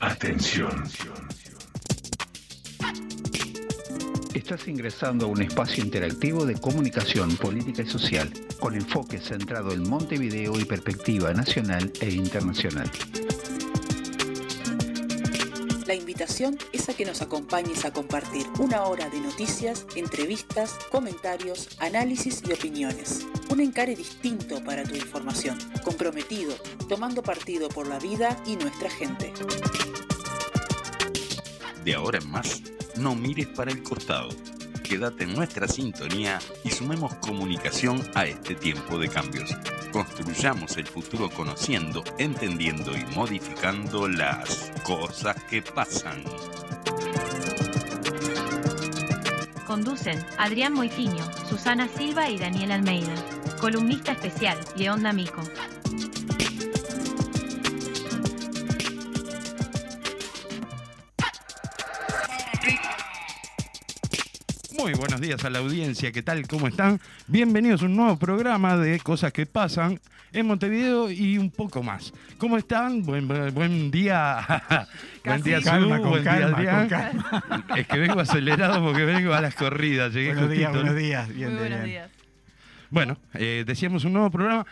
Atención. Estás ingresando a un espacio interactivo de comunicación política y social, con enfoque centrado en Montevideo y perspectiva nacional e internacional. La invitación es a que nos acompañes a compartir una hora de noticias, entrevistas, comentarios, análisis y opiniones. Un encare distinto para tu información, comprometido, tomando partido por la vida y nuestra gente. De ahora en más, no mires para el costado. Quédate en nuestra sintonía y sumemos comunicación a este tiempo de cambios. Construyamos el futuro conociendo, entendiendo y modificando las cosas que pasan. Conducen Adrián Moitiño, Susana Silva y Daniel Almeida. Columnista especial, León D'Amico. Muy buenos días a la audiencia, ¿qué tal? ¿Cómo están? Bienvenidos a un nuevo programa de Cosas que Pasan en Montevideo y un poco más. ¿Cómo están? Buen, buen día. buen día, Calma, con buen día, calma, con calma. Es que vengo acelerado porque vengo a las corridas. Llegué Buenos días, buenos días. Bien, Muy bien, buenos días. Bueno, eh, decíamos un nuevo programa.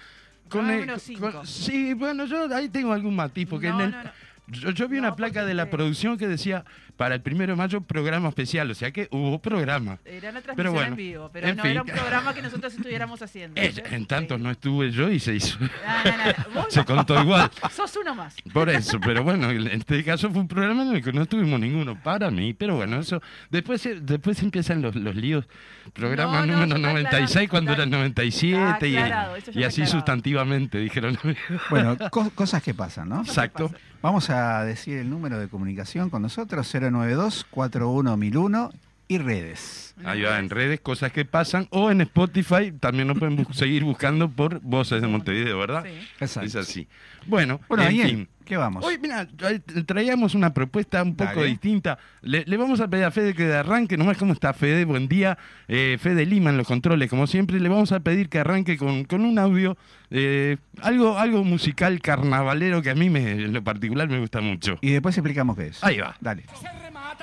Con No, el- unos cinco. con- sí, bueno, yo ahí tengo algún matiz, porque No, en el- no, no. Yo, yo vi una placa de la producción que decía para el primero de mayo programa especial, o sea que hubo programa. Era una transmisión Pero bueno, en vivo, pero en no fin. era un programa que nosotros estuviéramos haciendo. Eh, en tantos no estuve yo y se hizo. No, no, no, Se contó igual. sos uno más. Por eso, pero bueno, en este caso fue un programa en el que no tuvimos ninguno para mí, pero bueno, eso. Después, se- después empiezan los, los líos. Programa No, no, número ya está 96 aclarado, cuando era el 97 está y, aclarado, y así aclarado. sustantivamente, dijeron. Bueno, co- cosas que pasan, ¿no? Exacto. pasa? Vamos a decir el número de comunicación con nosotros, 092-41001 y redes. Ahí va, en redes, cosas que pasan, o en Spotify, también nos pueden bu- seguir buscando por Voces de Montevideo, ¿verdad? Sí. Exacto. Es así. Bueno, Bueno, en Daniel, fin. ¿qué vamos? Hoy, mira, tra- traíamos una propuesta un poco Dale. distinta. Le, le vamos a pedir a Fede que de arranque, nomás cómo está Fede, buen día. Eh, Fede Lima en los controles, como siempre, le vamos a pedir que arranque con, con un audio, eh, algo, algo musical carnavalero que a mí me, en lo particular me gusta mucho. Y después explicamos qué es. Ahí va. Dale.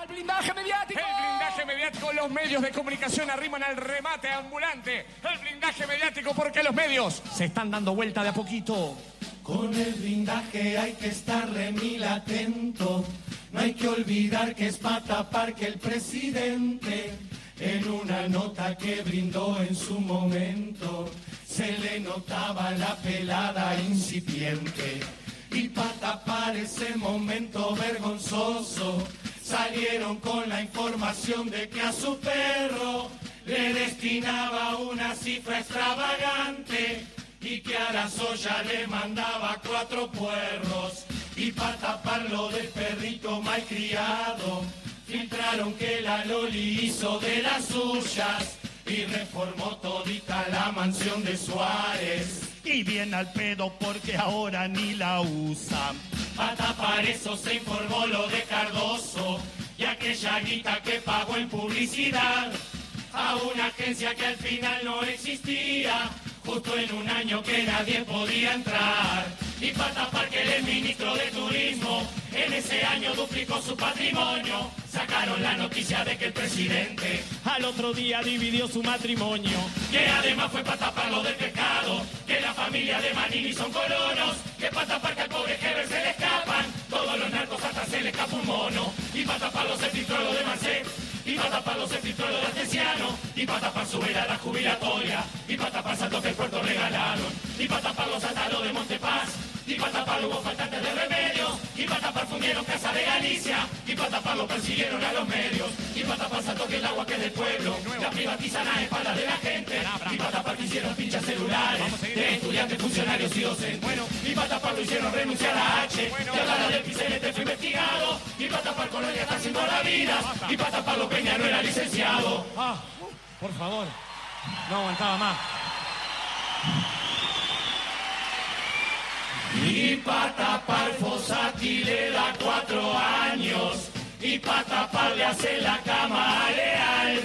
Se remata el blindaje mediático. El blindaje mediático, los medios de comunicación arriman al remate ambulante. El blindaje mediático porque los medios se están dando vuelta de a poquito. Con el blindaje hay que estar remil atento. No hay que olvidar que es para tapar que el presidente, en una nota que brindó en su momento, se le notaba la pelada incipiente. Y para tapar ese momento vergonzoso, salieron con la información de que a su perro le destinaba una cifra extravagante y que a la soya le mandaba cuatro puerros. Y para taparlo del perrito malcriado filtraron que la Loli hizo de las suyas y reformó todita la mansión de Suárez y bien al pedo porque ahora ni la usan para tapar eso se informó lo de Cardoso y aquella guita que pagó en publicidad a una agencia que al final no existía, justo en un año que nadie podía entrar. Y para tapar que el ministro de Turismo en ese año duplicó su patrimonio, sacaron la noticia de que el presidente al otro día dividió su matrimonio. Que además fue para tapar lo del pescado, que la familia de Manini son colonos, que para tapar que al pobre Heber se le escapan, todos los narcos hasta se le escapa un mono. Y para taparlo se filtró de Marcet, y para taparlo se filtró de Atenciano, y para tapar su vela la jubilatoria, y para tapar saltos que el puerto regalaron, y para taparlo hasta lo de Montepaz, y para taparlo hubo faltantes de remedios, y para tapar fundieron Casa de Galicia, y para taparlo persiguieron a los medios, y para tapar salto que el agua que es del pueblo, la privatizan a espaldas de la gente, y para tapar que hicieron pinchas celulares, de estudiantes, funcionarios y docentes, y para taparlo hicieron renunciar a H, y hablar del PCNT fue investigado, y para tapar Colonia está haciendo la vida, y para taparlo Peña no era licenciado. Ah, por favor, no aguantaba más. Y para tapar Fossati le da cuatro años. Y para tapar le hace la cama Leal.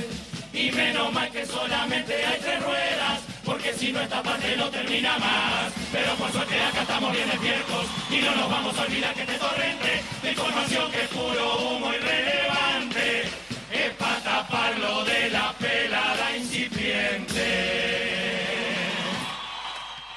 Y menos mal que solamente hay tres ruedas. Porque porque si no esta parte no termina más. Pero por suerte acá estamos bien despiertos y no nos vamos a olvidar que este torrente de información que es puro humo irrelevante es para taparlo de la pelada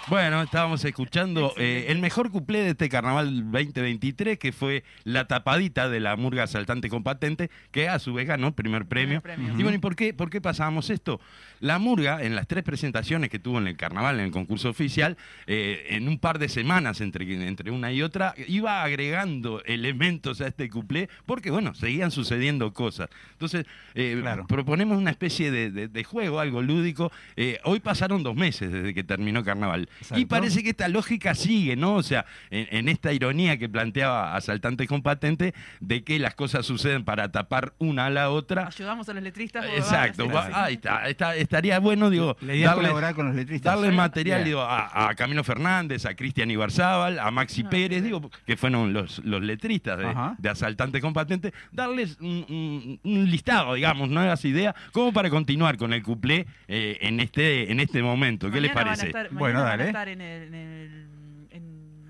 Bueno, estábamos escuchando eh, el mejor cuplé de este carnaval 2023, que fue la tapadita de la murga saltante con patente, que a su vez ganó primer premio. premio. Y bueno, ¿y por qué, por qué pasábamos esto? La murga, en las tres presentaciones que tuvo en el carnaval, en el concurso oficial, eh, en un par de semanas entre, entre una y otra, iba agregando elementos a este cuplé, porque bueno, seguían sucediendo cosas. Entonces, eh, Claro. proponemos una especie de, de- de juego, algo lúdico. Eh, hoy pasaron dos meses desde que terminó carnaval. Exacto. Y parece que esta lógica sigue, ¿no? O sea, en, en esta ironía que planteaba Asaltantes con Patente, de que las cosas suceden para tapar una a la otra. Ayudamos a los letristas. Exacto, va- ahí está, está- estaría bueno, digo, darle, con los letristas. darle material digo, a, a Camilo Fernández, a Cristian Ibarzábal, a Maxi Ah, Pérez, digo, que fueron los, los letristas de, de Asaltantes con Patente, darles un, un- un listado, digamos, nuevas ideas, como para continuar con el cuplé eh, en, este, en este momento. ¿Qué les Mañana parece? estar- Bueno, dale. Estar en el, en el-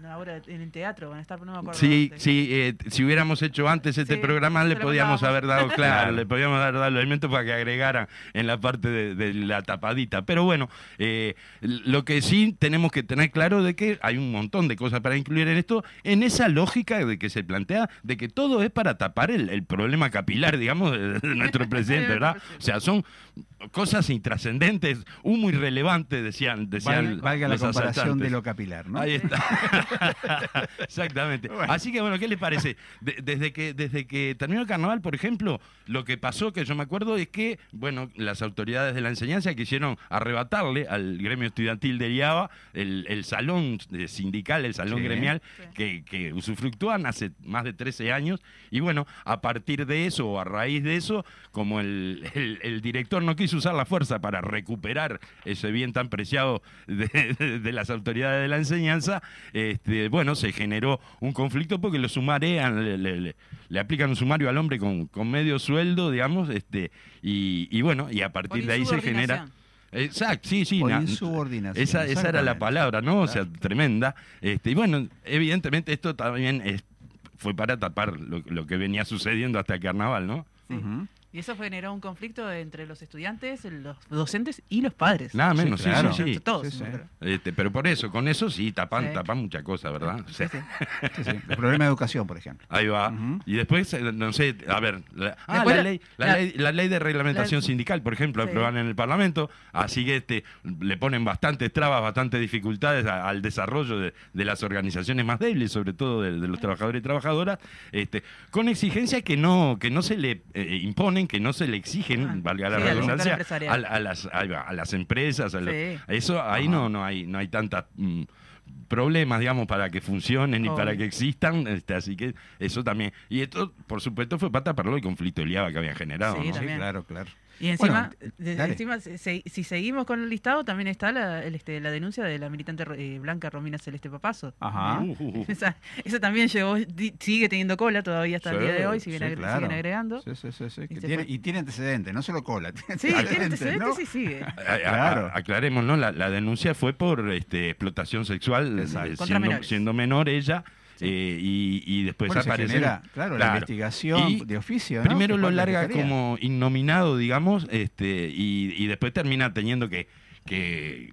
la obra- en el teatro, van a estar, no me acuerdo Sí, dónde. sí, eh, si hubiéramos hecho antes este Sí, programa le podíamos haber dado, claro, le podíamos haber dado los elementos para que agregaran en la parte de, de la tapadita. Pero bueno, eh, lo que sí tenemos que tener claro de que hay un montón de cosas para incluir en esto, en esa lógica de que se plantea de que todo es para tapar el, el problema capilar, digamos, de, de nuestro presidente, ¿verdad? O sea, son cosas intrascendentes, humo irrelevante, decían, decían Valga, valga la comparación asaltantes. de lo capilar, ¿no? Ahí está. Exactamente. Así que bueno, ¿qué les parece? De- desde que desde que terminó el carnaval, por ejemplo, lo que pasó que yo me acuerdo es que, bueno, las autoridades de la enseñanza quisieron arrebatarle al gremio estudiantil de IABA el, el salón sindical, el salón Sí. gremial Sí. que, que usufructúan hace más de 13 años y bueno, a partir de eso o a raíz de eso, como el, el- el director no quiso usar la fuerza para recuperar ese bien tan preciado de, de- de las autoridades de la enseñanza, este, bueno, se generó un conflicto porque lo sumarean, le, le- le- le aplican un sumario al hombre con, con medio sueldo, digamos, este, y, y bueno, y a partir de ahí se genera... insubordinación. Exacto, sí, sí. Na- insubordinación, Esa, esa era la palabra, ¿no? O sea, tremenda. Este, y bueno, evidentemente esto también es- fue para tapar lo, lo que venía sucediendo hasta el carnaval, ¿no? Sí. Y eso generó un conflicto entre los estudiantes, los docentes y los padres. Nada menos, sí, claro. sí, sí. Todos. Sí, sí. Este, pero por eso, con eso sí, tapan, Sí. tapan muchas cosas, ¿verdad? Sí, sí. Sí, sí. El problema de educación, por ejemplo. Ahí va. Y después, eh, no sé, a ver, la, ah, la, la- ley, la, la- ley, la ley de reglamentación la- sindical, por ejemplo, Sí. aprobaron en el Parlamento, así que este, le ponen bastantes trabas, bastantes dificultades a- al desarrollo de, de las organizaciones más débiles, sobre todo de, de los trabajadores y trabajadoras, este, con exigencias que no, que no se le eh, imponen, que no se le exigen, Ah, valga la sí, redundancia, a, a las, a las empresas, a los- Sí. eso ahí no, no hay, no hay tantas mm, problemas, digamos, para que funcionen y para que existan, este, así que eso también. Y esto, por supuesto, fue para taparlo el conflicto de Liaba que habían generado, Sí, ¿no? Sí, también. claro, claro. Y encima, Bueno, de- dale. encima se- si seguimos con el listado, también está la, el, este, la denuncia de la militante eh, blanca Romina Celeste Papazo. Ajá. Uh, uh, uh. Esa, esa también llegó, di- sigue teniendo cola todavía hasta el día de hoy, siguen, Sí, agre- claro. siguen agregando. Sí, sí, sí, Y tiene- y tiene antecedentes, no solo cola. Tiene Sí, tiene antecedentes ¿no? y sigue. Claro. a- aclaremos, ¿no? La, la denuncia fue por este, explotación sexual, Exacto. eh, siendo menor ella, eh, y, y después Bueno, aparece. claro, la investigación Y de oficio. ¿no? Primero lo larga como innominado, digamos, este, y, y después termina teniendo que, que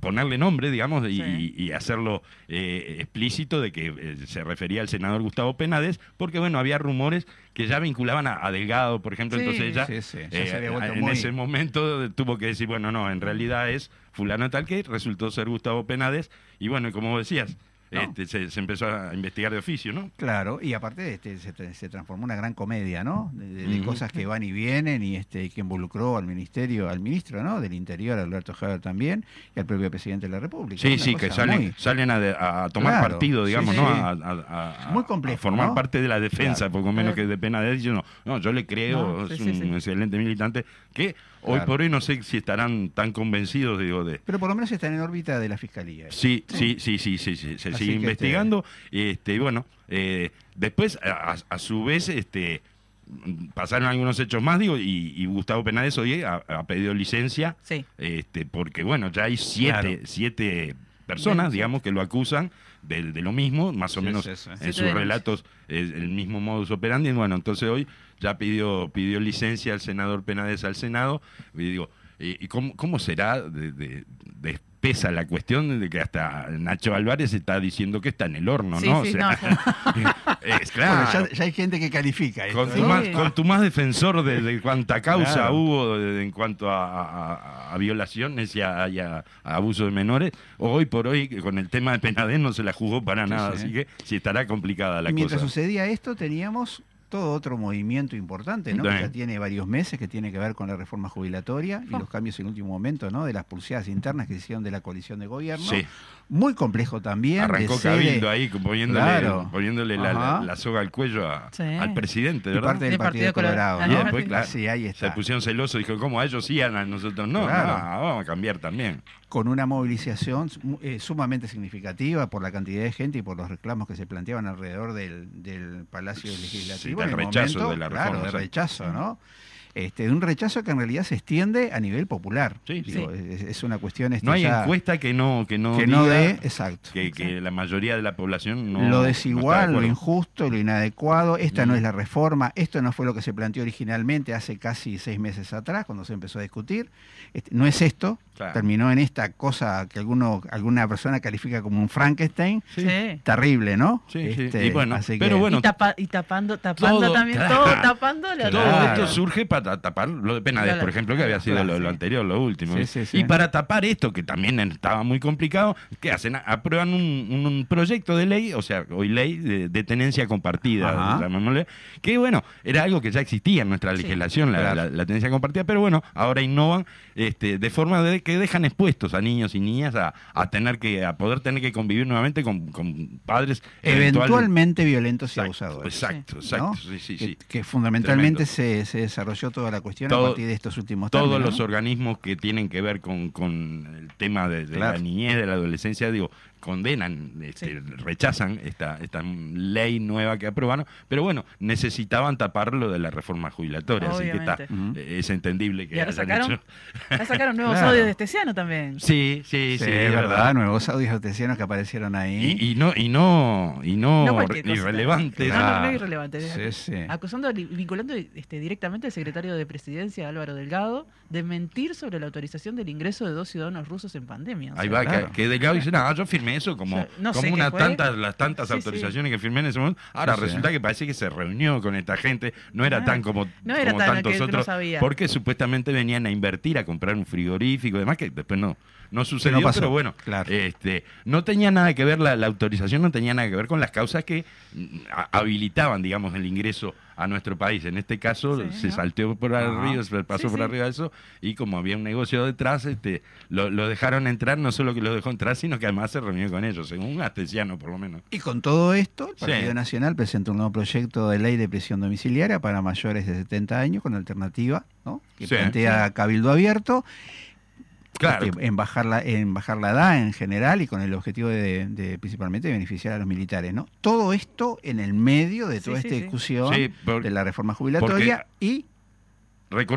ponerle nombre, digamos, y, Sí. y hacerlo eh, explícito de que eh, se refería al senador Gustavo Penades, porque bueno, había rumores que ya vinculaban a, a Delgado, por ejemplo, Sí. entonces ella Sí, eh, en muy- ese momento tuvo que decir, bueno, no, en realidad es fulano tal que resultó ser Gustavo Penades, y bueno, como decías, No. este, se, se empezó a investigar de oficio, ¿no? Claro, y aparte este, se, tra- se transformó en una gran comedia, ¿no? De, de- cosas que van y vienen y este que involucró al ministerio, al ministro, ¿no? Del Interior, Alberto Javier también, y al propio presidente de la República. Sí, sí, que salen, muy- salen a, tomar Claro, partido, digamos, sí. ¿no? A, a- a- Muy complejo, formar ¿no? parte de la defensa, Claro. poco menos que de pena de no, no, yo le creo, No, es sí, un excelente militante, que hoy Claro. por hoy no sé si estarán tan convencidos, digo, de... Pero por lo menos está en órbita de la fiscalía. Sí, sí, sí, sí, sí, sí, se sigue que, investigando, este, y bueno, eh, después, a, a- su vez, este, pasaron algunos hechos más, digo, y, y Gustavo Penades hoy ha, ha pedido licencia, Sí. este, porque bueno, ya hay siete, Claro. siete personas, digamos, que lo acusan de, de lo mismo, más o Sí, menos en sus relatos es el mismo modus operandi. Bueno, entonces hoy ya pidió, pidió licencia al senador Penades al Senado. Y digo, ¿y cómo, cómo será de, de- de espesa la cuestión de que hasta Nacho Álvarez está diciendo que está en el horno, Sí, ¿no? sí, O sea, es claro. Bueno, ya, ya hay gente que califica esto. Con tu, más, con tu más defensor de, de cuánta causa Claro. hubo de- de- en cuanto a, a- a- a violaciones y a, y a- a abuso de menores, hoy por hoy con el tema de Penadez no se la jugó para nada, sí. así que sí estará complicada la Y mientras cosa. sucedía esto, teníamos todo otro movimiento importante, ¿no? Sí. Que ya tiene varios meses, que tiene que ver con la reforma jubilatoria y Oh. los cambios en último momento, ¿no? De las pulseadas internas que se hicieron de la coalición de gobierno. Sí. Muy complejo también. Arrancó Cabildo ahí poniéndole, Claro. poniéndole la, la- Ajá. la soga al cuello a- Sí. al presidente, y ¿verdad? parte del De Partido, Partido Colorado. Y después, claro, Sí, ahí se está. pusieron celosos, dijo, ¿cómo a ellos sí, a nosotros no? Claro. No, vamos a cambiar también. Con una movilización eh, sumamente significativa por la cantidad de gente y por los reclamos que se planteaban alrededor del, del Palacio Legislativo. el rechazo momento, de la Claro, reforma, de sí. rechazo, ¿no? Este, de un rechazo que en realidad se extiende a nivel popular. Sí, Digo, Es, es una cuestión No hay encuesta que no que no, que no dé, exacto. que, que la mayoría de la población no lo no desigual, de lo injusto, lo inadecuado. Esta no Mm. es la reforma, esto no fue lo que se planteó originalmente hace casi seis meses atrás, cuando se empezó a discutir. Este, no es esto, Claro. terminó en esta cosa que alguno, alguna persona califica como un Frankenstein. Sí. Terrible, ¿no? Sí, sí. Este, Y bueno, así pero que- bueno, y, tapa- y tapando, tapando todo- también, claro. todo tapando la Todo Claro. esto surge para tapar lo de Penades, Claro. por ejemplo, que había sido Claro, lo, anterior, lo último. Sí, sí, sí. Y para tapar esto, que también estaba muy complicado, ¿qué hacen? Aprueban un, un- un proyecto de ley, o sea, hoy ley de, de tenencia compartida, llamémosle, que bueno, era algo que ya existía en nuestra Sí. legislación, la- la tenencia compartida, pero bueno, ahora innovan este, de forma de que dejan expuestos a niños y niñas a, a tener que, a poder tener que convivir nuevamente con, con padres eventual- eventualmente violentos y Exacto, abusadores. Exacto, ¿no? exacto, sí, sí, que, sí. que fundamentalmente se, se desarrolló toda la cuestión Todo- a partir de estos últimos todos términos, los ¿no? organismos que tienen que ver con, con el tema de, de Claro. la niñez, de la adolescencia, digo, condenan, este, rechazan esta, esta ley nueva que aprobaron, pero bueno, necesitaban taparlo de la reforma jubilatoria, así que está, eh, es entendible que Y ahora hayan sacaron, hecho- sacaron nuevos Claro. audios de Estesiano también. Sí, sí, sí, Sí, es verdad, nuevos audios artesianos que aparecieron ahí. Y, y no, y no, y no, No irrelevantes. No, no, no Claro. es irrelevante. Sí, sí. Acusando, vinculando este, directamente al secretario de Presidencia, Álvaro Delgado, de mentir sobre la autorización del ingreso de dos ciudadanos rusos en pandemia. O Ahí va, claro. que, que Delgado dice, no, yo firmé eso como, O sea, no como sé qué una fue. tantas, las tantas Sí, sí. autorizaciones que firmé en ese momento. Ahora resulta que parece que se reunió con esta gente, no era Ah, tan como, no era como tan tantos otros, sabía. porque supuestamente venían a invertir, a comprar un frigorífico y demás, que después no, no sucedió, pasó, pero bueno, claro. este, no tenía nada que ver, la, la autorización no tenía nada que ver con las causas que mm, habilitaban, digamos, el ingreso a nuestro país. En este caso Sí, se ¿no? salteó por arriba, se pasó Sí, por sí. arriba de eso, y como había un negocio detrás, este, lo, lo dejaron entrar, no solo que lo dejó entrar, sino que además se reunió con ellos, según un astesiano por lo menos. Y con todo esto, el Sí. Partido Nacional presenta un nuevo proyecto de ley de prisión domiciliaria para mayores de 70 años con alternativa, ¿no? Que Sí. plantea cabildo abierto, Claro. este, en bajar la en bajar la edad en general y con el objetivo de, de principalmente beneficiar a los militares, ¿no? Todo esto en el medio de toda sí, esta sí. discusión Sí, por- de la reforma jubilatoria y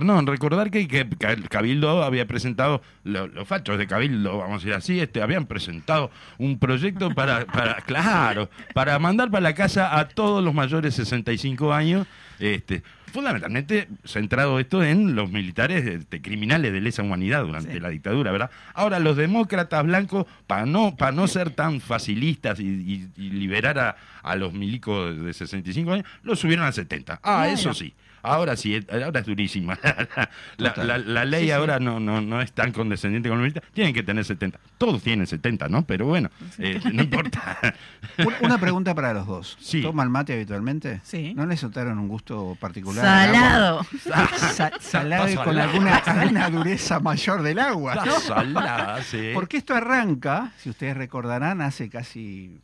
no, recordar que, que Ca- Cabildo había presentado, lo- los fachos de Cabildo, vamos a decir así, este, habían presentado un proyecto para, para, claro, para mandar para la casa a todos los mayores de 65 años, este, fundamentalmente centrado esto en los militares este, criminales de lesa humanidad durante Sí. la dictadura, ¿verdad? Ahora, los demócratas blancos, para no, para no ser tan facilistas y, y- y liberar a, a los milicos de 65 años, los subieron a 70. Ah, eso sí. Ahora sí, eh, ahora es durísima. la, Total. la- la ley Sí, sí. ahora no, no, no es tan condescendiente con los militares. Tienen que tener 70. Todos tienen 70, ¿no? Pero bueno, eh, no importa. un- una pregunta para los dos. Sí. ¿Toman mate habitualmente? Sí. ¿No les notaron un gusto particular? Salado. Sa- salado y con alguna, alguna dureza mayor del agua. ¿no? salada, sí. Porque esto arranca, si ustedes recordarán, hace casi,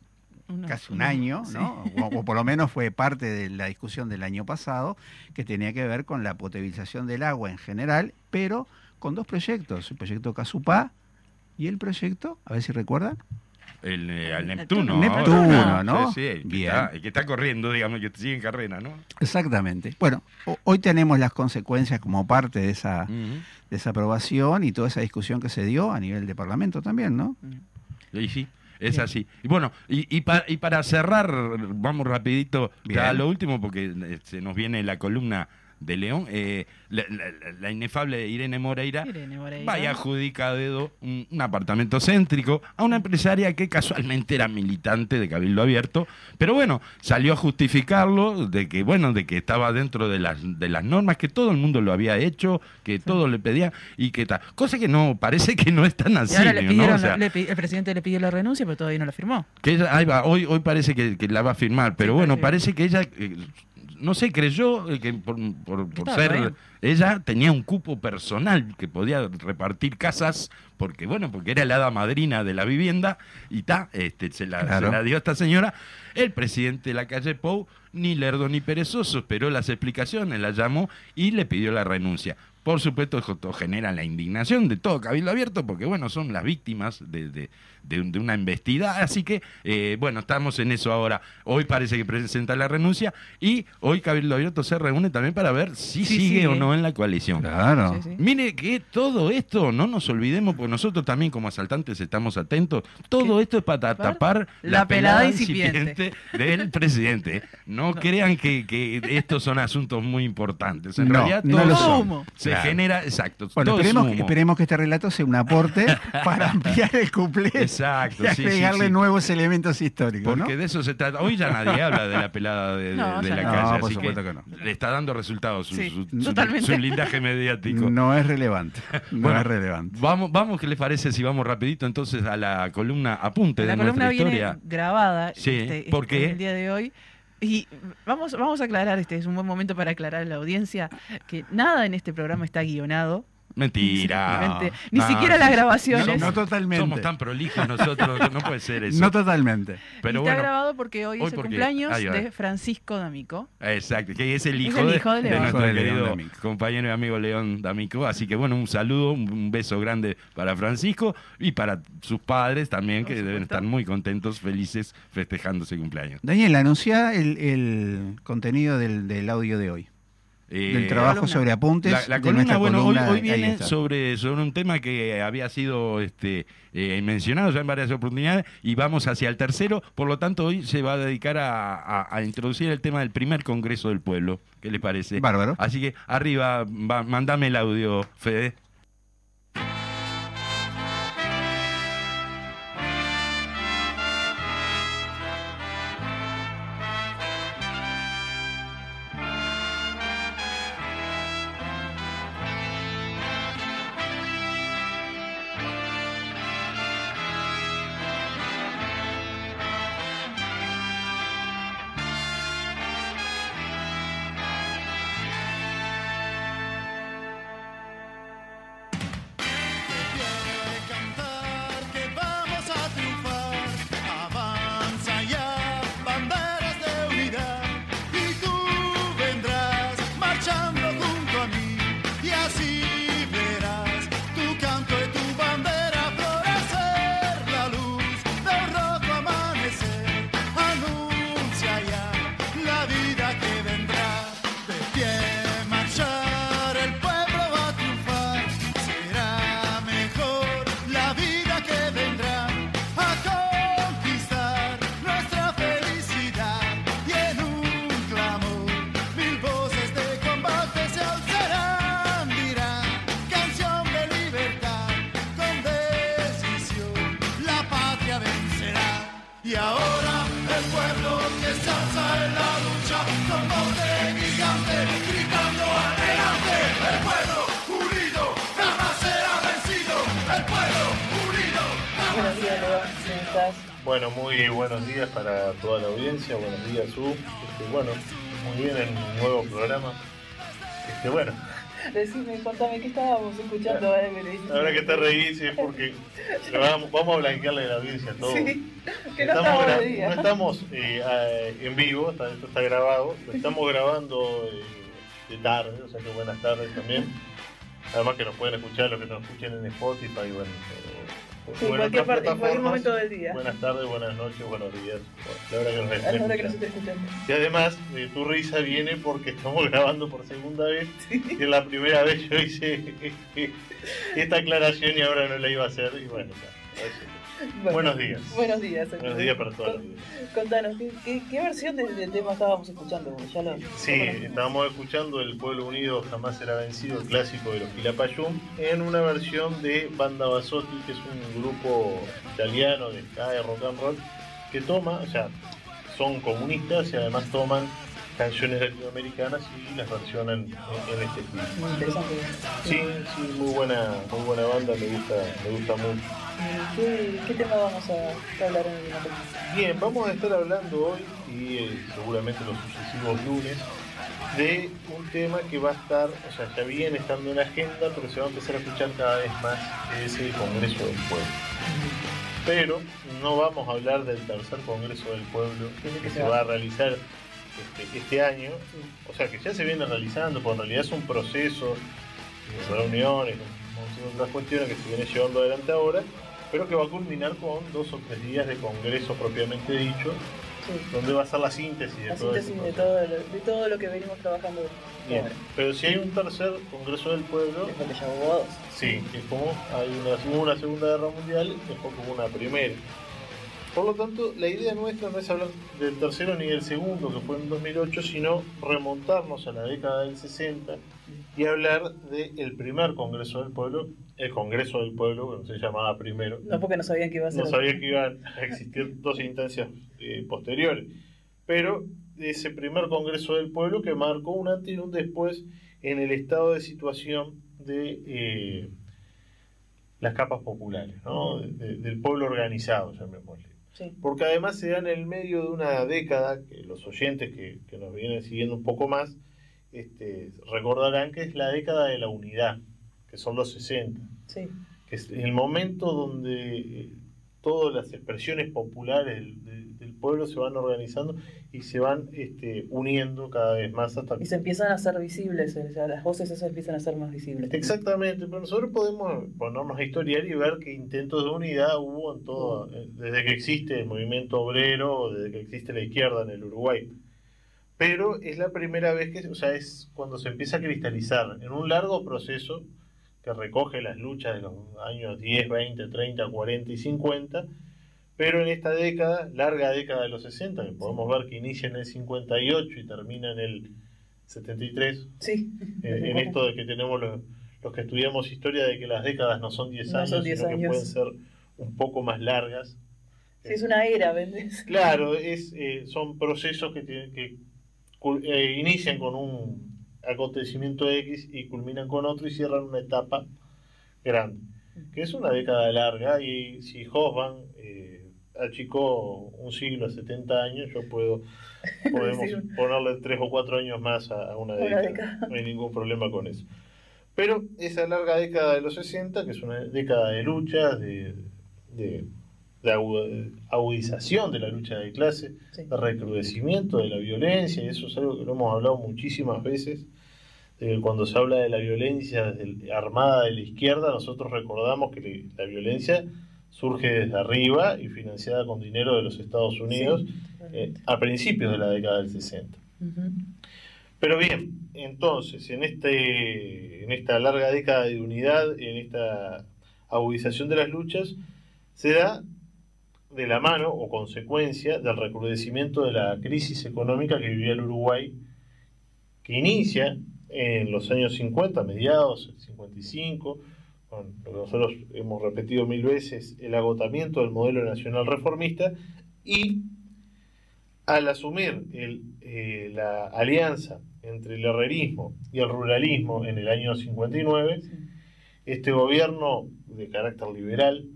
Una- casi un una- año, sí. ¿no? O, o por lo menos fue parte de la discusión del año pasado, que tenía que ver con la potabilización del agua en general, pero con dos proyectos, el proyecto Casupá y el proyecto, a ver si recuerdan, El, eh, al Neptuno. Neptuno, ahora. ¿no? Sí, sí, el que, Bien. está, el que está corriendo, digamos, que sigue en carrera, ¿no? Exactamente. Bueno, ho- hoy tenemos las consecuencias como parte de esa, de esa aprobación y toda esa discusión que se dio a nivel de Parlamento también, ¿no? Y sí, es Bien. así. Y bueno, y, y, pa- y para cerrar, vamos rapidito a lo último, porque eh, se nos viene la columna de León. eh, la, la- la inefable Irene Moreira Irene Moreira. vaya adjudica a dedo un, un apartamento céntrico a una empresaria que casualmente era militante de Cabildo Abierto, pero bueno, salió a justificarlo de que, bueno, de que estaba dentro de las, de las normas, que todo el mundo lo había hecho, que todo le pedía y que tal. Cosa que no, parece que no es tan Y así, ahora le ¿no? pidieron, O sea, le pi- el presidente le pidió la renuncia, pero todavía no la firmó. que ella, ahí va, hoy, hoy parece que, que la va a firmar, pero Sí, bueno, parece parece que ella, eh, no sé, creyó eh, que por, por- por Estaba ser, bien. ella tenía un cupo personal que podía repartir casas, porque bueno, porque era la hada madrina de la vivienda, y ta, este, se, la, Claro. se la dio a esta señora. El presidente de la calle Pou, ni lerdo ni perezoso, esperó las explicaciones, la llamó y le pidió la renuncia. Por supuesto, esto genera la indignación de todo Cabildo Abierto, porque bueno, son las víctimas de, de- de un- de una embestida. Así que, eh, bueno, estamos en eso ahora. Hoy parece que presenta la renuncia y hoy Cabildo Abierto se reúne también para ver si Sí, sigue o no en la coalición. Claro. Sí, sí. Mire que todo esto, no nos olvidemos, porque nosotros también como asaltantes estamos atentos, todo ¿Qué? esto es para tapar la pelada incipiente. del presidente. No, crean que, que estos son asuntos muy importantes. En No, realidad no todo lo son. Humo. se Claro. genera, exacto. Bueno, esperemos, humo. esperemos que este relato sea un aporte para ampliar el cuplé Exacto, y sí, sí, agregarle sí. nuevos elementos históricos. Porque ¿no? de eso se trata. Hoy ya nadie habla de la pelada de, de- No, de ya la no. calle, por así que, que no. le está dando resultados su, Sí, su- su- blindaje mediático. No es relevante. No Bueno, es relevante. Vamos, vamos, ¿qué les parece si vamos rapidito entonces a la columna apunte La de columna nuestra viene historia? grabada Sí, este, ¿por este, qué? el día de hoy. Y vamos, vamos a aclarar, este es un buen momento para aclarar a la audiencia que nada en este programa está guionado. Mentira. Ni No, siquiera las grabaciones. No, no totalmente. Somos tan prolijos nosotros, no puede ser eso. No totalmente. Pero y está bueno, grabado porque hoy, hoy es el porque- cumpleaños de Francisco D'Amico. exacto, que es el Es hijo, el de, hijo de nuestro de querido D'Amico. compañero y amigo León D'Amico. Así que bueno, un saludo, un, beso grande para Francisco y para sus padres también, que deben estar muy contentos, felices, festejando ese cumpleaños. Daniel, anuncia el, el contenido del, del audio de hoy. Eh, del trabajo columna. sobre apuntes. La, la de columna, bueno, columna, hoy, hoy viene sobre, sobre un tema que había sido este, eh, mencionado ya en varias oportunidades y vamos hacia el tercero. Por lo tanto, hoy se va a dedicar a, a- a introducir el tema del primer Congreso del Pueblo. ¿Qué le parece? Bárbaro. Así que arriba, va, mandame el audio, Fede. Decime, contame, ¿qué estábamos escuchando ahora ahora que te reís es porque vamos, vamos a blanquearle la audiencia todo. Sí, que no estamos, estamos gra- de día. no estamos eh, en vivo, está- esto está grabado, lo estamos grabando eh, de tarde, o sea que buenas tardes también. Además que nos pueden escuchar los que nos escuchen en Spotify, bueno, Sí, en cualquier parte- en cualquier momento del día. Buenas tardes, buenas noches, buenos días. La hora que nos A la estén hora que nos esté escuchando. Y además, eh, tu risa viene porque estamos grabando por segunda vez. Y es la primera vez yo hice esta aclaración y ahora no la iba a hacer. Y bueno, que- Bueno, buenos días. Buenos días. Buenos días para todos. días. Contanos, ¿qué, qué, qué versión del, del tema estábamos escuchando? Porque Ya lo, Sí, estábamos escuchando El Pueblo Unido Jamás Será Vencido, el clásico de los Quilapayún, en una versión de Banda Basotti, que es un grupo italiano de ska de rock and roll, que toma, o sea, son comunistas y además toman canciones latinoamericanas y las versionan en, en este estilo. Muy interesante. Sí, sí, muy buena, muy buena banda, me gusta, me gusta mucho. ¿Qué, qué tema vamos a hablar en el momento? Bien, vamos a estar hablando hoy y eh, seguramente los sucesivos lunes de un tema que va a estar, o sea, ya viene estando en la agenda, pero se va a empezar a escuchar cada vez más, es el Congreso del Pueblo. Pero no vamos a hablar del tercer Congreso del Pueblo que se va a realizar este, este año, o sea, que ya se viene realizando, porque en realidad es un proceso de reuniones, otras cuestiones que se viene llevando adelante ahora, pero que va a culminar con dos o tres días de Congreso propiamente dicho, donde va a ser la síntesis de La todo ese síntesis de proceso. todo, lo, de todo lo que venimos trabajando. Bien, pero si hay un tercer Congreso del Pueblo, Porque ya hubo dos. sí, es como hay una, hubo una Segunda Guerra Mundial, después como una Primera. Por lo tanto, la idea nuestra no es hablar del tercero ni del segundo, que fue en 2008, sino remontarnos a la década del 60 y hablar del primer Congreso del Pueblo, el Congreso del Pueblo, que no se llamaba primero, No porque no sabían que iba a ser. no sabía que iban a existir dos instancias eh, posteriores. Pero ese primer Congreso del Pueblo que marcó un antes y un después en el estado de situación de eh, las capas populares, ¿no? De- de- del pueblo organizado, llamémosle. Sí. Porque además se da en el medio de una década, que los oyentes que, que nos vienen siguiendo un poco más, este, recordarán que es la década de la unidad, que son los 60 Sí. que es el momento donde eh, todas las expresiones populares del, del- del pueblo se van organizando y se van este, uniendo cada vez más hasta Y se empiezan a hacer visibles, o sea, las voces esas empiezan a ser más visibles. Exactamente, pero nosotros podemos ponernos a historiar y ver que intentos de unidad hubo en todo, eh, desde que existe el movimiento obrero desde que existe la izquierda en el Uruguay. Pero es la primera vez que, o sea, es cuando se empieza a cristalizar en un largo proceso que recoge las luchas de los años 10, 20, 30, 40 y 50, pero en esta década, larga década de los 60, que podemos ver que inicia en el 58 y termina en el 73, Sí. en, en esto de que tenemos los, los que estudiamos historia de que las décadas no son 10 No años, son 10 sino que años. pueden ser un poco más largas. Sí, es una era, ¿ves? Claro, es, eh, son procesos que, que eh, inician con un acontecimiento X y culminan con otro y cierran una etapa grande, que es una década larga y si Hobsbawm eh, achicó un siglo a 70 años, yo puedo podemos Sí. ponerle 3 o 4 años más a, una Una década, década. no hay ningún problema con eso. Pero esa larga década de los 60, que es una década de luchas, de, de, de agu- agudización de la lucha de clase, Sí. de recrudecimiento de la violencia, y eso es algo que lo hemos hablado muchísimas veces, de que cuando se habla de la violencia armada de la izquierda, nosotros recordamos que la violencia surge desde arriba y financiada con dinero de los Estados Unidos eh, a principios de la década del 60. Ujú. Pero bien, entonces, en, este, en esta larga década de unidad, en esta agudización de las luchas, se da de la mano o consecuencia del recrudecimiento de la crisis económica que vivía el Uruguay, que inicia en los años 50, mediados, el 55, con lo que nosotros hemos repetido mil veces, el agotamiento del modelo nacional reformista y al asumir el, eh, la alianza entre el herrerismo y el ruralismo en el año 59, este gobierno de carácter liberal,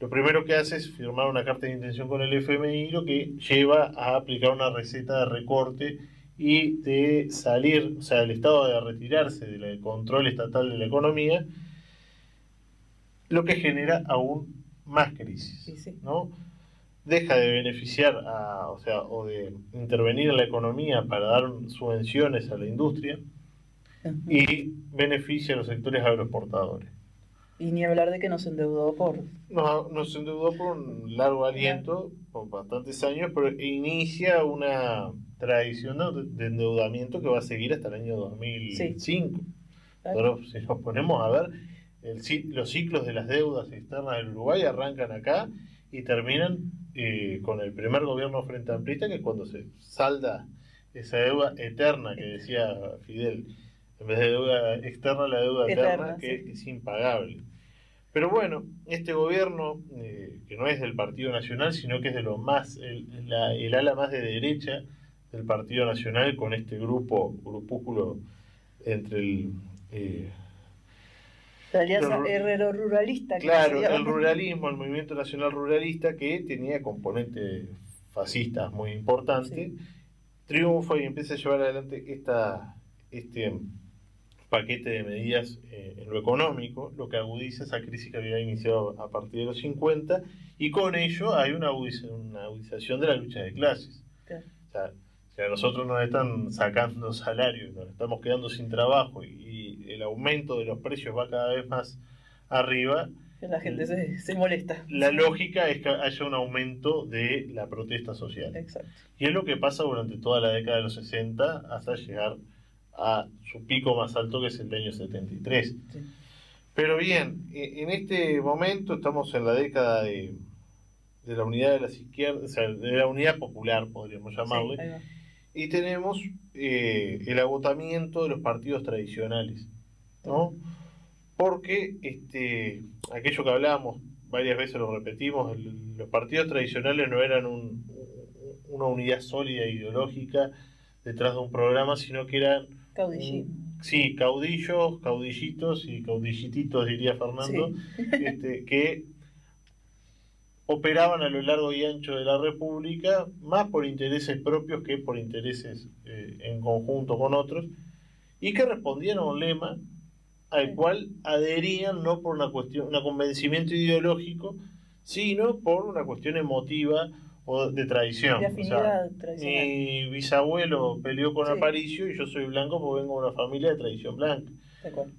lo primero que hace es firmar una carta de intención con el FMI, lo que lleva a aplicar una receta de recorte y de salir, o sea, el Estado de retirarse del control estatal de la economía, lo que genera aún más crisis, Sí, sí. ¿no? Deja de beneficiar a, o sea, o de intervenir en la economía para dar subvenciones a la industria y beneficia a los sectores agroexportadores. Y ni hablar de que nos endeudó por... Nos, nos endeudó por un largo aliento, por bastantes años, pero inicia una tradición de, de endeudamiento que va a seguir hasta el año 2005. Pero si nos ponemos a ver, el, los ciclos de las deudas externas del Uruguay arrancan acá y terminan eh, con el primer gobierno frente amplista, que es cuando se salda esa deuda eterna que decía Fidel, en vez de deuda externa, la deuda eterna, Eterna, que sí. es impagable. Pero bueno, este gobierno, eh, que no es del Partido Nacional, sino que es de lo más, el, la- el ala más de derecha del Partido Nacional, con este grupo, grupúsculo entre el... eh, La alianza herrero ruralista. Claro, el ruralismo, el movimiento nacional ruralista que tenía componentes fascistas muy importantes, triunfa y empieza a llevar adelante esta, este paquete de medidas eh, en lo económico, lo que agudiza esa crisis que había iniciado a partir de los 50, y con ello hay una, agudiza- una agudización de la lucha de clases. Claro. O sea, si a nosotros nos están sacando salarios, nos estamos quedando sin trabajo y, y el aumento de los precios va cada vez más arriba, La gente se, se molesta. la lógica es que haya un aumento de la protesta social. Exacto. Y es lo que pasa durante toda la década de los 60 hasta llegar a su pico más alto que es el año 73. Sí. Pero bien, e- en este momento estamos en la década de, de la unidad de las izquierdas, o sea, de la unidad popular, podríamos llamarle, Sí. Y tenemos eh, el agotamiento de los partidos tradicionales, ¿no? Porque este, aquello que hablábamos, varias veces lo repetimos, el- los partidos tradicionales no eran un- una unidad sólida ideológica detrás de un programa, sino que eran, Caudillismo. sí, caudillos, caudillitos y caudillititos, diría Fernando, este, que operaban a lo largo y ancho de la República, más por intereses propios que por intereses eh, en conjunto con otros, y que respondían a un lema al cual adherían no por una cuestión, un convencimiento ideológico, sino por una cuestión emotiva o de tradición. De O sea, afinidad tradicional. mi bisabuelo peleó con Sí. Aparicio y yo soy blanco porque vengo de una familia de tradición blanca. De acuerdo.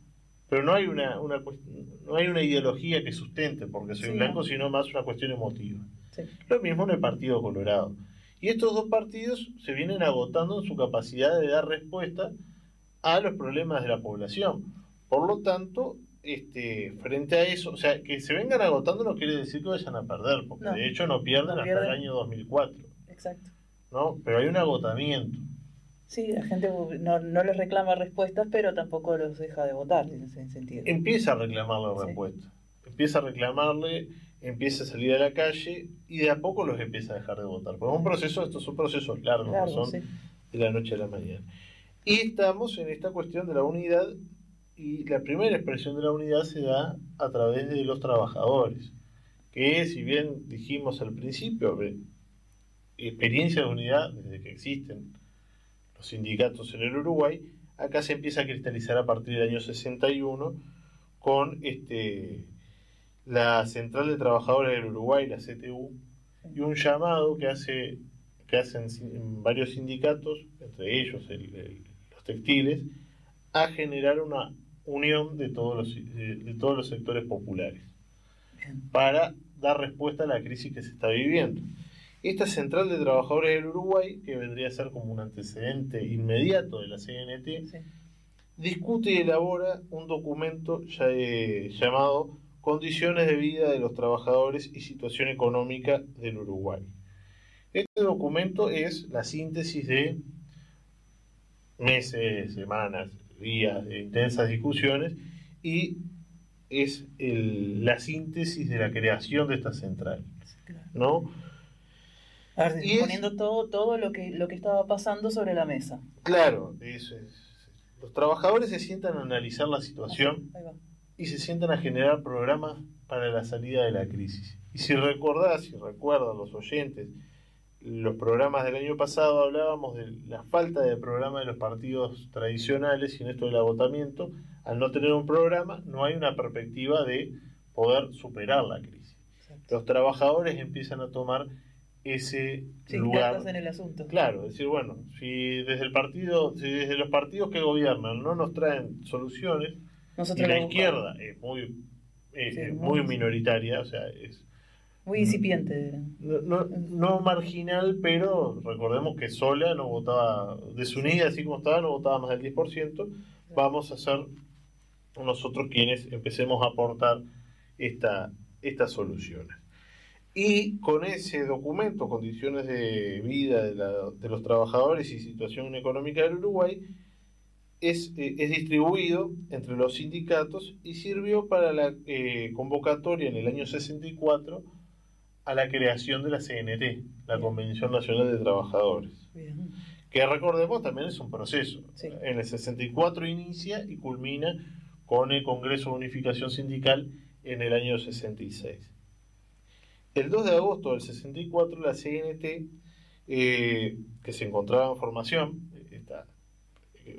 Pero no hay una, una cuest- no hay una ideología que sustente porque soy Sí, blanco, no. sino más una cuestión emotiva. Sí. Lo mismo en el Partido Colorado. Y estos dos partidos se vienen agotando en su capacidad de dar respuesta a los problemas de la población. Por lo tanto, este, frente a eso, o sea, que se vengan agotando no quiere decir que vayan a perder, porque No. de hecho no pierden No hasta el año 2004, Exacto. ¿no? Pero hay un agotamiento. Sí, la gente no, no les reclama respuestas, pero tampoco los deja de votar en ese sentido. empieza a reclamarle Sí. respuesta. Empieza a reclamarle, empieza a salir a la calle y de a poco los empieza a dejar de votar. Porque es un proceso, estos son procesos largos, no Claro, son sí. de la noche a la mañana. Y estamos en esta cuestión de la unidad y la primera expresión de la unidad se da a través de los trabajadores, que si bien dijimos al principio, ve, experiencia de unidad desde que existen los sindicatos en el Uruguay, acá se empieza a cristalizar a partir del año 61 con este la Central de Trabajadores del Uruguay, la CTU, y un llamado que hace que hacen varios sindicatos, entre ellos el- el- los textiles, a generar una unión de todos los, de, de todos los sectores populares para dar respuesta a la crisis que se está viviendo. Esta Central de Trabajadores del Uruguay, que vendría a ser como un antecedente inmediato de la CNT, Sí. discute y elabora un documento ya- eh, llamado Condiciones de vida de los trabajadores y situación económica del Uruguay. Este documento es la síntesis de meses, semanas, días de intensas discusiones y es el- la síntesis de la creación de esta central. ¿no? A ver, Y es- poniendo todo, todo lo que lo que estaba pasando sobre la mesa. Claro, eso es. Los trabajadores se sientan a analizar la situación Ahí va. y se sientan a generar programas para la salida de la crisis. Y si recordás, si recuerdan los oyentes, los programas del año pasado hablábamos de la falta de programa de los partidos tradicionales y en esto del agotamiento, al no tener un programa no hay una perspectiva de poder superar la crisis. Exacto. Los trabajadores empiezan a tomar ese Sí, lugar en el asunto. Claro, decir, bueno, si desde el partido, si desde los partidos que gobiernan no nos traen soluciones, y Nosotros la lo izquierda es muy Sí, muy- muy minoritaria, o sea, es Muy incipiente. no, no, no marginal, pero recordemos que sola no votaba, desunida así como estaba, no votaba más del 10%. Vamos a ser nosotros quienes empecemos a aportar esta, estas soluciones. Y con ese documento, Condiciones de Vida de, la- de los Trabajadores y Situación Económica del Uruguay, es, eh, es distribuido entre los sindicatos y sirvió para la eh, convocatoria en el año 64 a la creación de la CNT, la Convención Nacional de Trabajadores, Bien. que recordemos también es un proceso. Sí. En el 64 inicia y culmina con el Congreso de Unificación Sindical en el año 66. El 2 de agosto del 64 la CNT, eh, que se encontraba en formación,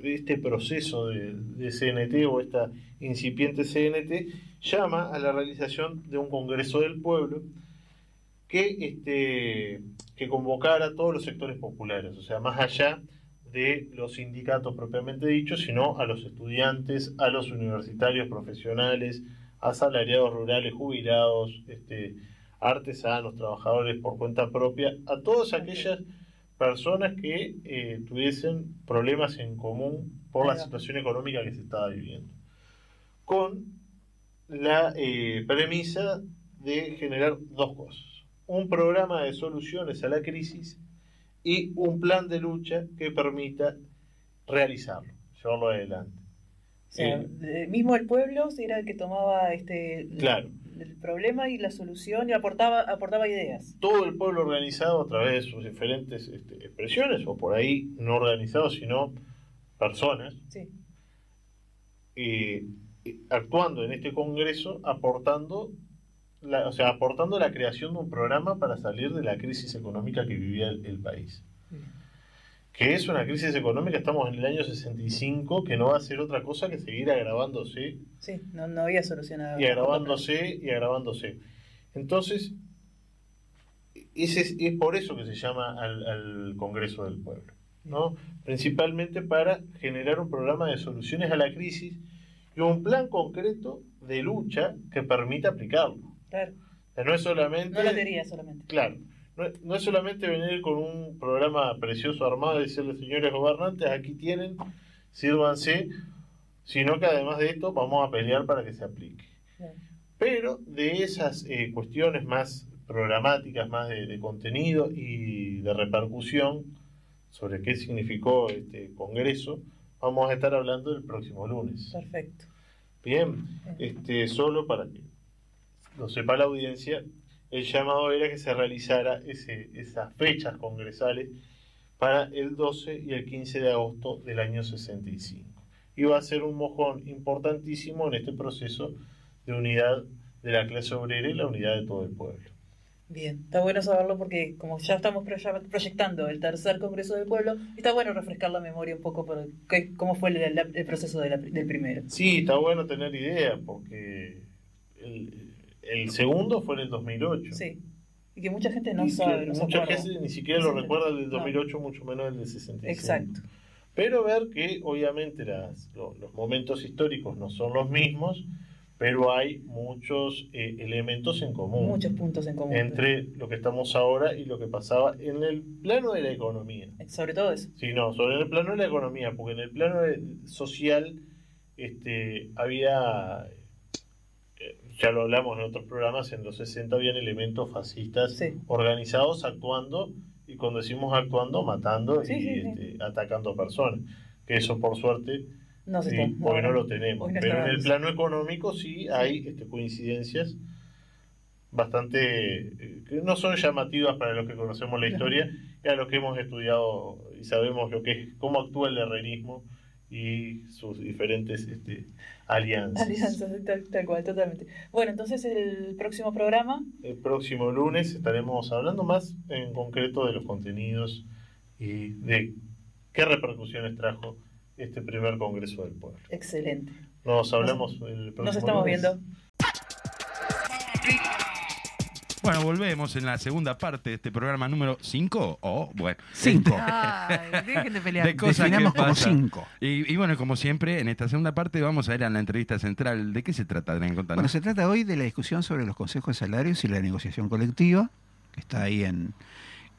este proceso de, de CNT o esta incipiente CNT, llama a la realización de un Congreso del Pueblo que, este, que convocara a todos los sectores populares, o sea, más allá de los sindicatos propiamente dichos, sino a los estudiantes, a los universitarios profesionales, asalariados rurales, jubilados, este, artesanos, trabajadores por cuenta propia, a todas aquellas personas que eh, tuviesen problemas en común por la situación económica que se estaba viviendo. Con la eh, premisa de generar dos cosas. Un programa de soluciones a la crisis y un plan de lucha que permita realizarlo, llevarlo adelante. O sea, Eh, mismo el pueblo era el que tomaba este Claro. El problema y la solución y aportaba aportaba ideas. todo el pueblo organizado a través de sus diferentes este, expresiones, o por ahí no organizados, sino personas, Sí. eh, eh, actuando en este congreso, aportando la, o sea, aportando la creación de un programa para salir de la crisis económica que vivía el, el país. Que es una crisis económica, estamos en el año 65, que no va a ser otra cosa que seguir agravándose Sí, no, no había solucionado. y agravándose y agravándose. Entonces, es, es por eso que se llama al, al Congreso del Pueblo, ¿no? Principalmente para generar un programa de soluciones a la crisis y un plan concreto de lucha que permita aplicarlo. Claro. O sea, no es solamente... No la teoría solamente. Claro. No, no es solamente venir con un programa precioso armado y decirle, señores gobernantes, aquí tienen, sírvanse, sino que además de esto vamos a pelear para que se aplique. Pero de esas eh, cuestiones más programáticas, más de, de contenido y de repercusión sobre qué significó este Congreso, vamos a estar hablando el próximo lunes. Perfecto. Bien, este, solo para que lo sepa la audiencia, el llamado era que se realizara ese, esas fechas congresales para el 12 y el 15 de agosto del año 65. Y va a ser un mojón importantísimo en este proceso de unidad de la clase obrera y la unidad de todo el pueblo. Bien, está bueno saberlo porque como ya estamos proye- proyectando el tercer Congreso del Pueblo, está bueno refrescar la memoria un poco por qué- cómo fue el, proceso de la- del primero. Sí, está bueno tener idea, porque el, el segundo fue en el 2008. Sí, y que mucha gente no Y sabe, no mucha gente ni siquiera No lo recuerda el del no. 2008, mucho menos el del 65. Exacto. Pero ver que obviamente las, lo- los momentos históricos no son los mismos, pero hay muchos eh, elementos en común Muchos puntos en común. entre lo que estamos ahora y lo que pasaba en el plano de la economía. Sobre todo eso. Sí, no, sobre el plano de la economía, porque en el plano social este, había, eh, ya lo hablamos en otros programas, en los 60 habían elementos fascistas Sí. organizados actuando, y cuando decimos actuando, matando Sí, y sí, este, atacando a personas. Que eso por suerte No se hoy no lo tenemos. no Pero en el plano económico sí hay este, coincidencias bastante que no son llamativas para los que conocemos la historia y a los que hemos estudiado y sabemos lo que es cómo actúa el herrerismo y sus diferentes este, alianzas. Alianzas, tal, tal cual, totalmente. Bueno, entonces el próximo programa, El próximo lunes estaremos hablando más en concreto de los contenidos y de qué repercusiones trajo este primer Congreso del Pueblo. excelente. Nos hablamos el próximo Nos estamos lunes. viendo. Bueno, volvemos en la segunda parte de este programa número 5 o, bueno, Cinco. Ay, dejen de pelear. de cosas que Definamos como pasan. cinco. Y, y bueno, como siempre, en esta segunda parte vamos a ir a la entrevista central. ¿De qué se trata, Adrián? Contanos. Bueno, se trata hoy de la discusión sobre los consejos de salarios y la negociación colectiva, que está ahí en,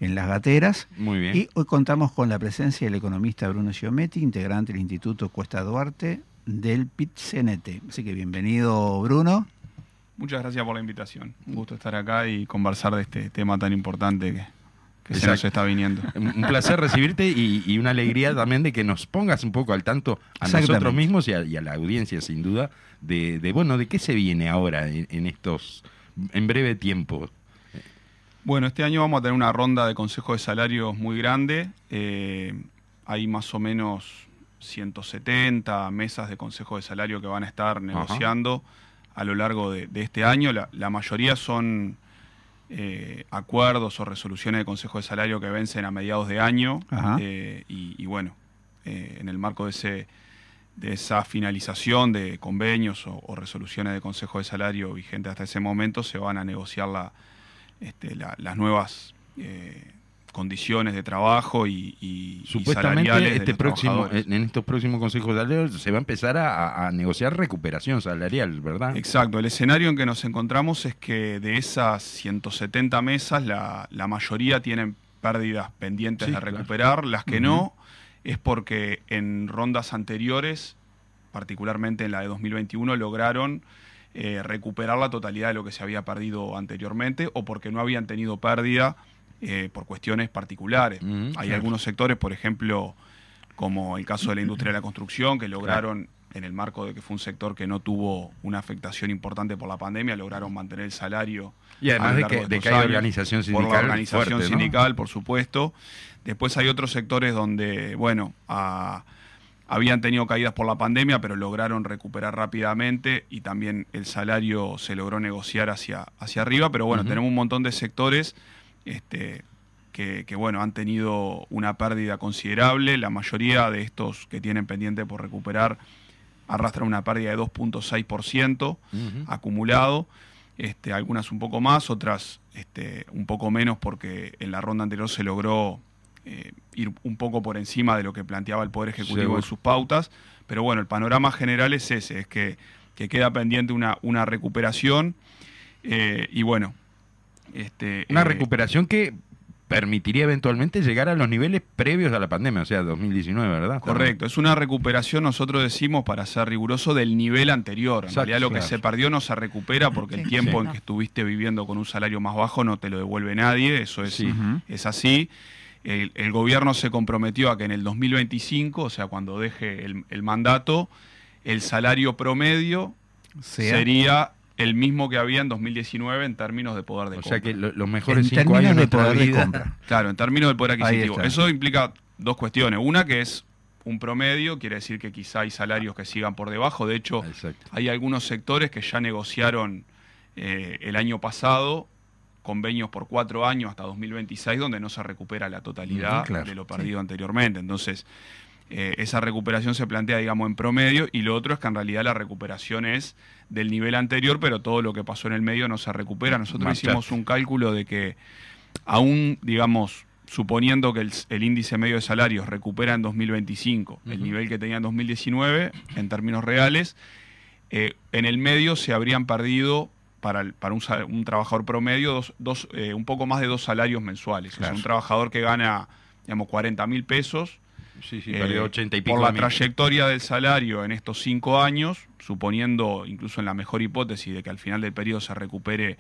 en las gateras. Muy bien. Y hoy contamos con la presencia del economista Bruno Giometti, integrante del Instituto Cuesta Duarte del PIT-CNT. Así que bienvenido, Bruno. Muchas gracias por la invitación. Un gusto estar acá y conversar de este tema tan importante que, que se nos está viniendo. Un placer recibirte y, y una alegría también de que nos pongas un poco al tanto a nosotros mismos y a, y a la audiencia, sin duda, de, de, bueno, de qué se viene ahora en, en estos, en breve tiempo. Bueno, este año vamos a tener una ronda de consejos de salarios muy grande. Eh, hay más o menos 170 mesas de consejos de salario que van a estar negociando a lo largo de, de este año. La, la mayoría son eh, acuerdos o resoluciones de consejo de salario que vencen a mediados de año. Eh, y, y bueno, eh, en el marco de, ese, de esa finalización de convenios o, o resoluciones de consejo de salario vigentes hasta ese momento, se van a negociar la, este, la- las nuevas eh, condiciones de trabajo y, y- y Supuestamente salariales este próximo, en estos próximos consejos salariales se va a empezar a, a negociar recuperación salarial, ¿verdad? Exacto, el escenario en que nos encontramos es que de esas 170 mesas, la, la mayoría tienen pérdidas pendientes Sí, de claro. recuperar, las que no es porque en rondas anteriores, particularmente en la de 2021, lograron eh, recuperar la totalidad de lo que se había perdido anteriormente o porque no habían tenido pérdida eh, por cuestiones particulares. Hay claro. algunos sectores, por ejemplo, como el caso de la industria de la construcción, que lograron, en el marco de que fue un sector que no tuvo una afectación importante por la pandemia, lograron mantener el salario. Y además de que- de que hay organización Por la sindical organización fuerte, ¿no? sindical, por supuesto. Después hay otros sectores donde, bueno, a- habían tenido caídas por la pandemia, pero lograron recuperar rápidamente y también el salario se logró negociar hacia, hacia arriba. Pero bueno, tenemos un montón de sectores este, que, que, bueno, han tenido una pérdida considerable. La mayoría de estos que tienen pendiente por recuperar arrastran una pérdida de 2.6% Ujú. acumulado. Este, algunas un poco más, otras este, un poco menos porque en la ronda anterior se logró eh, ir un poco por encima de lo que planteaba el Poder Ejecutivo en sus pautas. Pero bueno, el panorama general es ese, es que, que queda pendiente una, una recuperación eh, y bueno. Este, Una eh, recuperación que permitiría eventualmente llegar a los niveles previos a la pandemia, o sea, 2019, ¿verdad? Correcto, es una recuperación, nosotros decimos, para ser riguroso, del nivel anterior. En Exacto, realidad lo que se perdió no se recupera porque el tiempo Sí. en que estuviste viviendo con un salario más bajo no te lo devuelve nadie, eso es, Sí. Es así. El, el gobierno se comprometió a que en el 2025, o sea, cuando deje el, el mandato, el salario promedio Sea- sería el mismo que había en 2019 en términos de poder de O compra. sea que lo- los mejores en cinco años de de poder de compra. Claro, en términos del poder adquisitivo. Eso implica dos cuestiones. Una que es un promedio, quiere decir que quizá hay salarios que sigan por debajo. De hecho, Exacto. hay algunos sectores que ya negociaron eh, el año pasado convenios por cuatro años hasta 2026 donde no se recupera la totalidad claro, de lo perdido anteriormente. Entonces, eh, esa recuperación se plantea, digamos, en promedio y lo otro es que en realidad la recuperación es del nivel anterior, pero todo lo que pasó en el medio no se recupera. Nosotros hicimos un cálculo de que aún, digamos, suponiendo que el, el índice medio de salarios recupera en 2025 el nivel que tenía en 2019, en términos reales, eh, en el medio se habrían perdido para, el- para un, trabajador promedio dos, dos, eh, un poco más de dos salarios mensuales. O sea, un trabajador que gana, digamos, 40 mil pesos, Sí, sí, eh, perdió 80 y pico por la mil. trayectoria del salario en estos cinco años, suponiendo incluso en la mejor hipótesis de que al final del periodo se recupere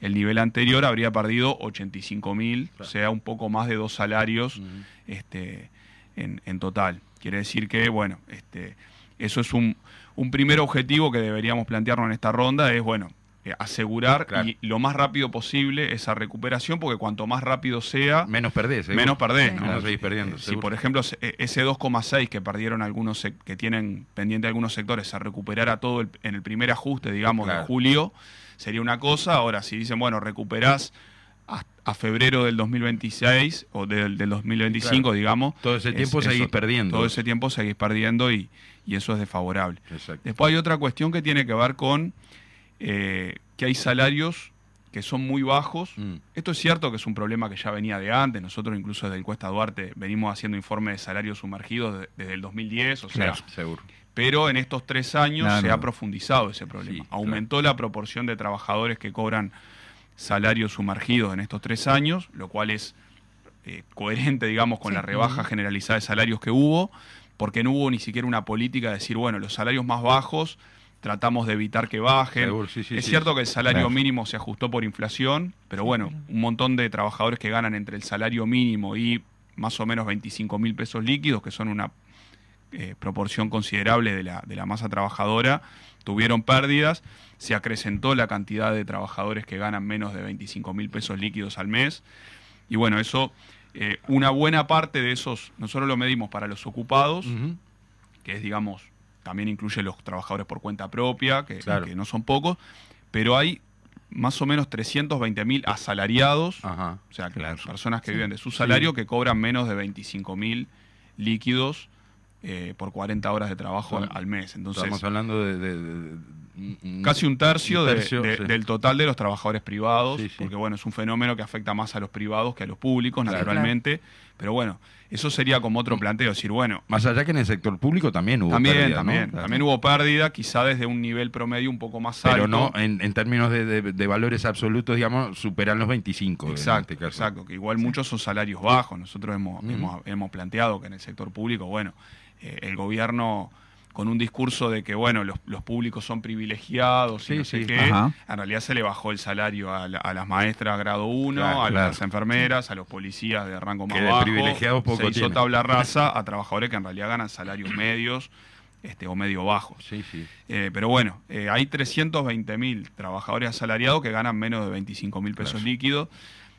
el nivel anterior, habría perdido 85 mil, o sea, un poco más de dos salarios este, en, en total. Quiere decir que, bueno, este, eso es un, un primer objetivo que deberíamos plantearnos en esta ronda, es, bueno, eh, asegurar Claro. y lo más rápido posible esa recuperación, porque cuanto más rápido sea, Menos perdés, seguro. menos perdés. Sí. ¿no? No seguís perdiendo, Eh, si seguro. por ejemplo se- eh, ese 2,6 que perdieron algunos que tienen pendiente algunos sectores se recuperara todo el- en el primer ajuste, digamos, Claro. de julio, sería una cosa. Ahora, si dicen, bueno, recuperás a, a febrero del 2026 o del, del 2025, Claro. digamos. Todo ese tiempo es- seguís eso- perdiendo. Todo ese tiempo seguís perdiendo y, y eso es desfavorable. Exacto. Después hay otra cuestión que tiene que ver con eh, que hay salarios que son muy bajos. Mm. Esto es cierto que es un problema que ya venía de antes. Nosotros incluso desde el Cuesta Duarte venimos haciendo informes de salarios sumergidos de- desde el 2010, o sea, Claro, seguro. pero en estos tres años se ha profundizado ese problema. Sí, Aumentó la proporción de trabajadores que cobran salarios sumergidos en estos tres años, lo cual es eh, coherente, digamos, con Sí. la rebaja generalizada de salarios que hubo, porque no hubo ni siquiera una política de decir, bueno, los salarios más bajos tratamos de evitar que bajen. Seguro, sí, sí, es sí. cierto que el salario Claro. mínimo se ajustó por inflación, pero bueno, un montón de trabajadores que ganan entre el salario mínimo y más o menos 25 mil pesos líquidos, que son una eh, proporción considerable de la, de la masa trabajadora, tuvieron pérdidas, se acrecentó la cantidad de trabajadores que ganan menos de 25 mil pesos líquidos al mes, y bueno, eso, eh, una buena parte de esos, nosotros lo medimos para los ocupados, que es, digamos, también incluye los trabajadores por cuenta propia, que, Claro. que no son pocos, pero hay más o menos 320 mil asalariados, Ajá. o sea, que Claro. personas que viven de su salario que cobran menos de 25 mil líquidos eh, por 40 horas de trabajo al, mes. Entonces, Estamos hablando de, de- de- de- un- casi un tercio, un de- tercio, de- sí. del total de los trabajadores privados, Sí, sí. porque bueno, es un fenómeno que afecta más a los privados que a los públicos, Claro. naturalmente, pero bueno, eso sería como otro planteo, decir, bueno, Más allá que en el sector público también hubo también, pérdida, también, también hubo pérdida, quizá desde un nivel promedio un poco más alto. Pero no, en, en términos de, de- de valores absolutos, digamos, superan los 25. en Exacto, este exacto, que igual muchos son salarios bajos. Nosotros hemos, hemos, hemos planteado que en el sector público, bueno, eh, el gobierno con un discurso de que, bueno, los, los públicos son privilegiados y Sí, no sé sí. qué, Ajá. en realidad se le bajó el salario a, la- a las maestras grado 1, Claro, a claro. las enfermeras, a los policías de rango más Que bajo. privilegiados poco se hizo tienen. tabla rasa a trabajadores que en realidad ganan salarios medios este, o medio bajos. Sí, sí. Eh, pero bueno, eh, hay 320 mil trabajadores asalariados que ganan menos de 25 mil pesos Claro. líquidos.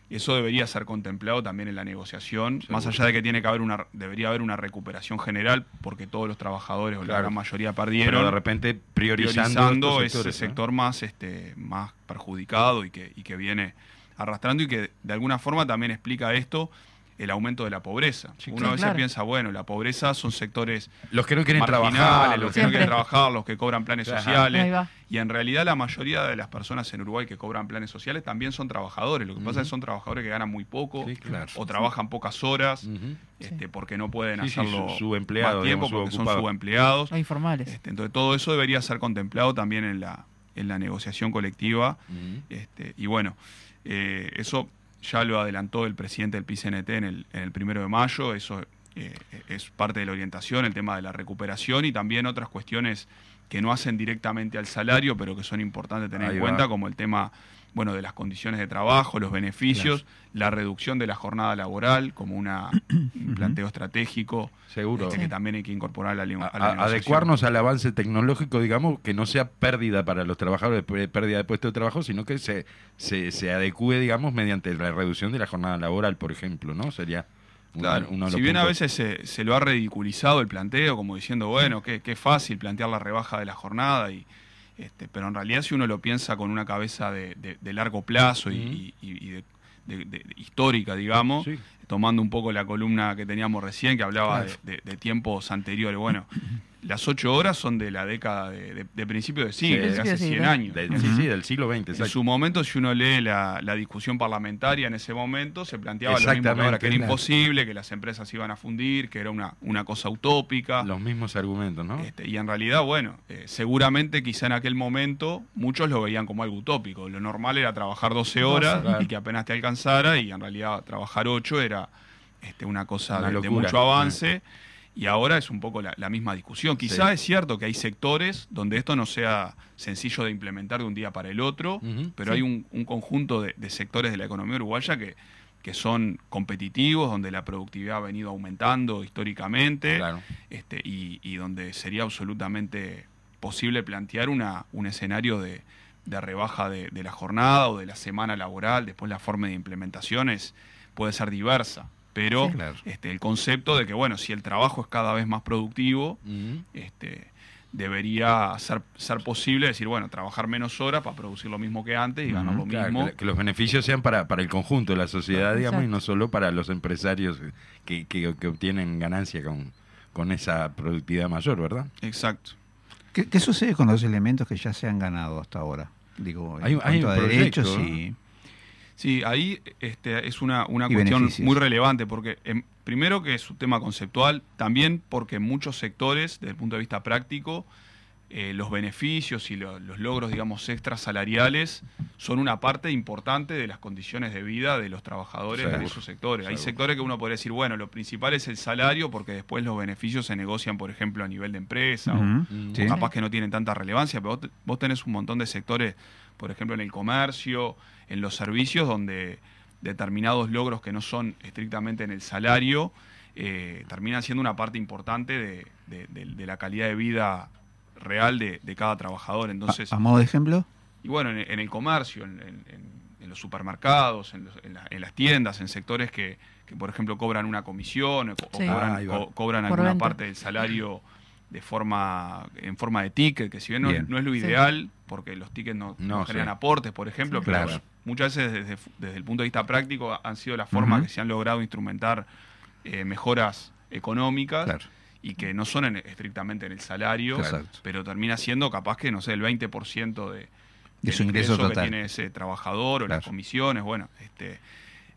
Eso debería ser contemplado también en la negociación, Seguro. más allá de que tiene que haber una, debería haber una recuperación general, porque todos los trabajadores o la gran mayoría Pero perdieron, de repente priorizando, priorizando ese sectores, ¿no? sector más, este, más perjudicado y que, y que viene arrastrando y que de alguna forma también explica esto el aumento de la pobreza. Sí, Uno claro. a veces Claro. piensa, bueno, la pobreza son sectores Los que no quieren trabajar, los que no quieren trabajar, los que cobran planes Ajá. Sociales. Y en realidad la mayoría de las personas en Uruguay que cobran planes sociales también son trabajadores. Lo que pasa es que son trabajadores que ganan muy poco Sí, claro. o trabajan pocas horas este, porque no pueden Sí, sí, hacerlo su- más tiempo digamos, porque son subempleados. Los informales. Este, entonces todo eso debería ser contemplado también en la, en la negociación colectiva. Este, y bueno, eh, eso ya lo adelantó el presidente del PCNT en el, en el primero de mayo, eso eh, es parte de la orientación, el tema de la recuperación y también otras cuestiones que no hacen directamente al salario, pero que son importantes tener Ahí en va. cuenta, como el tema bueno, de las condiciones de trabajo, los beneficios, la reducción de la jornada laboral como una, un planteo estratégico Seguro. este, que también hay que incorporar a la, A- la a- adecuarnos al avance tecnológico, digamos, que no sea pérdida para los trabajadores, pérdida de puesto de trabajo, sino que se, se, se adecue, digamos, mediante la reducción de la jornada laboral, por ejemplo, ¿no? Sería una- Claro. uno Si bien a veces se, se lo ha ridiculizado el planteo, como diciendo, bueno, qué, qué fácil plantear la rebaja de la jornada, y, este, pero en realidad si uno lo piensa con una cabeza de, de- de largo plazo y, y- y de, histórica, digamos, Sí. tomando un poco la columna que teníamos recién, que hablaba Claro. de tiempos anteriores, bueno, las ocho horas son de la década de, de- de principio de siglo, Sí, de hace sí, 100 sí. años. Del- sí, sí, del siglo XX, En su momento, si uno lee la, la discusión parlamentaria en ese momento, se planteaba lo mismo que ahora, que era claro. imposible, que las empresas iban a fundir, que era una, una cosa utópica. Los mismos argumentos, ¿no? Este, y en realidad, bueno, eh, seguramente quizá en aquel momento muchos lo veían como algo utópico. Lo normal era trabajar 12 horas Claro. y que apenas te alcanzara, y en realidad trabajar 8 era este, una cosa Una de, de mucho avance. Y ahora es un poco la, la misma discusión. Quizá Sí. es cierto que hay sectores donde esto no sea sencillo de implementar de un día para el otro, pero Sí. hay un, un conjunto de, de sectores de la economía uruguaya que, que son competitivos, donde la productividad ha venido aumentando históricamente Claro. este, y, y donde sería absolutamente posible plantear una, un escenario de, de rebaja de, de la jornada o de la semana laboral. Después la forma de implementaciones puede ser diversa, pero Sí, claro. este, el concepto de que, bueno, si el trabajo es cada vez más productivo, este, debería ser, ser posible decir, bueno, trabajar menos horas para producir lo mismo que antes y ganar lo Claro, mismo. que, que los beneficios sean para, para el conjunto de la sociedad, digamos, y no solo para los empresarios que, que- que obtienen ganancia con, con esa productividad mayor, ¿verdad? Exacto. ¿Qué, qué sucede con los elementos que ya se han ganado hasta ahora? Digo, en Hay- hay cuanto un a derechos proyecto, y... Sí, ahí este, es una, una cuestión beneficios. muy relevante, porque em, primero que es un tema conceptual, también porque en muchos sectores, desde el punto de vista práctico, eh, los beneficios y lo- los logros, digamos, extrasalariales son una parte importante de las condiciones de vida de los trabajadores de Seguro, esos sectores. Hay sectores que uno podría decir, bueno, lo principal es el salario, porque después los beneficios se negocian, por ejemplo, a nivel de empresa, o, sí. capaz que no tienen tanta relevancia, pero vos, vos tenés un montón de sectores, por ejemplo, en el comercio, en los servicios, donde determinados logros que no son estrictamente en el salario, eh, terminan siendo una parte importante de, de- de- de la calidad de vida real de, de cada trabajador. Entonces, a, a modo de ejemplo, y bueno, en, en el comercio, en, en- en- en los supermercados, en, los- en la- en las tiendas, en sectores que, que, por ejemplo, cobran una comisión o, Sí. cobran, Ah, co- cobran alguna venta. parte del salario de forma en forma de ticket, que si bien no, es- Bien. no es lo Sí. ideal, porque los tickets no, no No, generan sí. aportes, por ejemplo, Sí. pero Claro. muchas veces desde, desde el punto de vista práctico han sido las formas que se han logrado instrumentar eh, mejoras económicas claro. y que no son en- estrictamente en el salario, Claro. pero termina siendo capaz que, no sé, el 20% de, De su del ingreso que tiene ese trabajador o las comisiones, bueno, este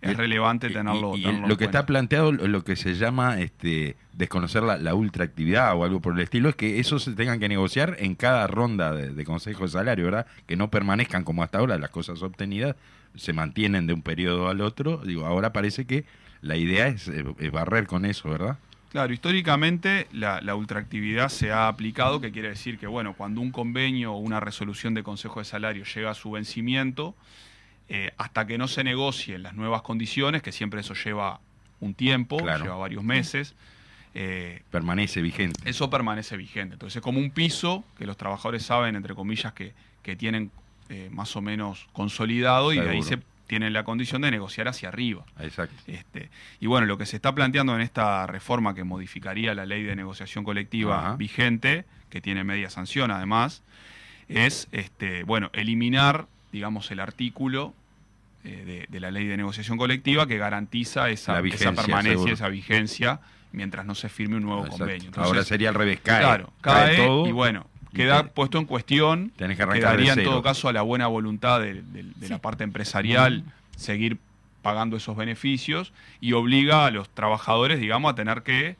es relevante tenerlo. y, tenerlo lo que está planteado, lo que se llama este, desconocer la, la ultraactividad o algo por el estilo, es que eso se tengan que negociar en cada ronda de, de consejo de salario, ¿verdad? Que no permanezcan como hasta ahora, las cosas obtenidas se mantienen de un periodo al otro. Digo, ahora parece que la idea es, es barrer con eso, ¿verdad? Claro, históricamente la, la ultraactividad se ha aplicado, que quiere decir que, bueno, cuando un convenio o una resolución de Consejo de Salario llega a su vencimiento, eh, hasta que no se negocien las nuevas condiciones, que siempre eso lleva un tiempo, Claro. lleva varios meses, eh, Permanece vigente. eso permanece vigente. Entonces es como un piso que los trabajadores saben, entre comillas, que, que tienen eh, más o menos consolidado y de ahí se tienen la condición de negociar hacia arriba. Exacto. Este, y bueno, lo que se está planteando en esta reforma que modificaría la ley de negociación colectiva Ajá. vigente, que tiene media sanción además, es este, bueno, eliminar, digamos, el artículo eh, de, de la ley de negociación colectiva que garantiza esa, permanencia, seguro. esa vigencia, mientras no se firme un nuevo Exacto. convenio. Ahora sería al revés, cae. Claro, cae, cae, todo. y bueno, y queda te- puesto en cuestión, Tenés que quedaría en todo caso a la buena voluntad de, de- de la parte empresarial seguir pagando esos beneficios y obliga a los trabajadores, digamos, a tener que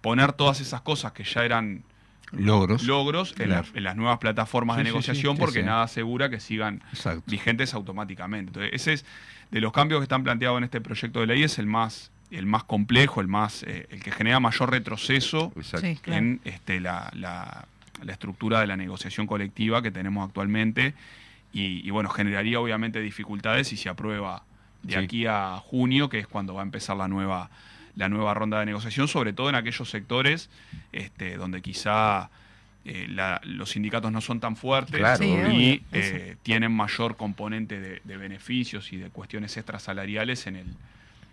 poner todas esas cosas que ya eran logros. logros en, Claro. la- en las nuevas plataformas de Sí, sí, sí, negociación porque nada asegura que sigan Exacto. vigentes automáticamente. Entonces, ese es de los cambios que están planteados en este proyecto de ley es el más el más complejo, el más eh, el que genera mayor retroceso Exacto. Sí, claro. en este, la, la- la estructura de la negociación colectiva que tenemos actualmente y, y, bueno, generaría obviamente dificultades si se aprueba de Sí. aquí a junio, que es cuando va a empezar la nueva, la nueva ronda de negociación, sobre todo en aquellos sectores este, donde quizá eh, la- los sindicatos no son tan fuertes Claro, Sí, y eh, tienen mayor componente de, de beneficios y de cuestiones extrasalariales en el,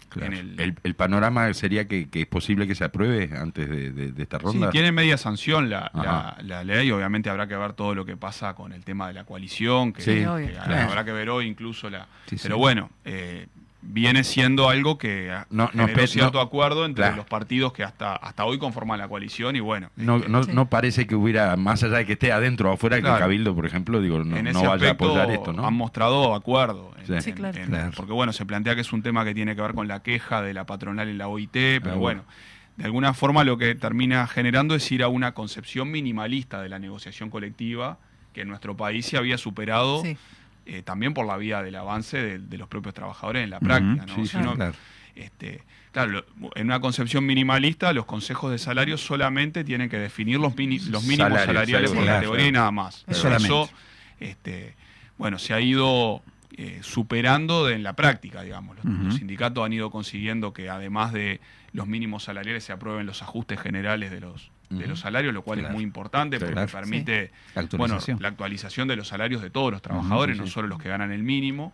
Claro. en el, El, el panorama sería que, que es posible que se apruebe antes de, de- de esta Sí, ronda. tiene media sanción la, la, la ley, obviamente habrá que ver todo lo que pasa con el tema de la coalición, que, Sí, que obvio. habrá, habrá que ver hoy incluso la... Sí, sí. Pero bueno, eh, viene siendo algo que No- no cierto no- acuerdo entre Claro. los partidos que hasta, hasta hoy conforman la coalición y bueno, No, este, no, Sí. no parece que hubiera, más allá de que esté adentro o afuera, que Claro. el Cabildo, por ejemplo, digo, no, en no ese vaya a apoyar esto, ¿no? han mostrado acuerdo. en- Sí. en- Sí, claro. en- Claro. Porque bueno, se plantea que es un tema que tiene que ver con la queja de la patronal en la OIT, pero Ah, bueno. bueno, de alguna forma lo que termina generando es ir a una concepción minimalista de la negociación colectiva que en nuestro país se había superado Sí. Eh, también por la vía del avance de, de los propios trabajadores en la práctica. ¿no? sí, Si sí, uno- claro. este, claro, en una concepción minimalista, los consejos de salario solamente tienen que definir los, mini- los mínimos salariales por seguro. categoría y nada más. Pero. Eso, este, bueno, se ha ido eh, superando de- en la práctica, digamos. Los sindicatos han ido consiguiendo que además de los mínimos salariales se aprueben los ajustes generales de los, de los salarios, lo cual Claro. es muy importante porque Claro. permite La bueno, actualización. la actualización de los salarios de todos los trabajadores, sí, no solo los que ganan el mínimo.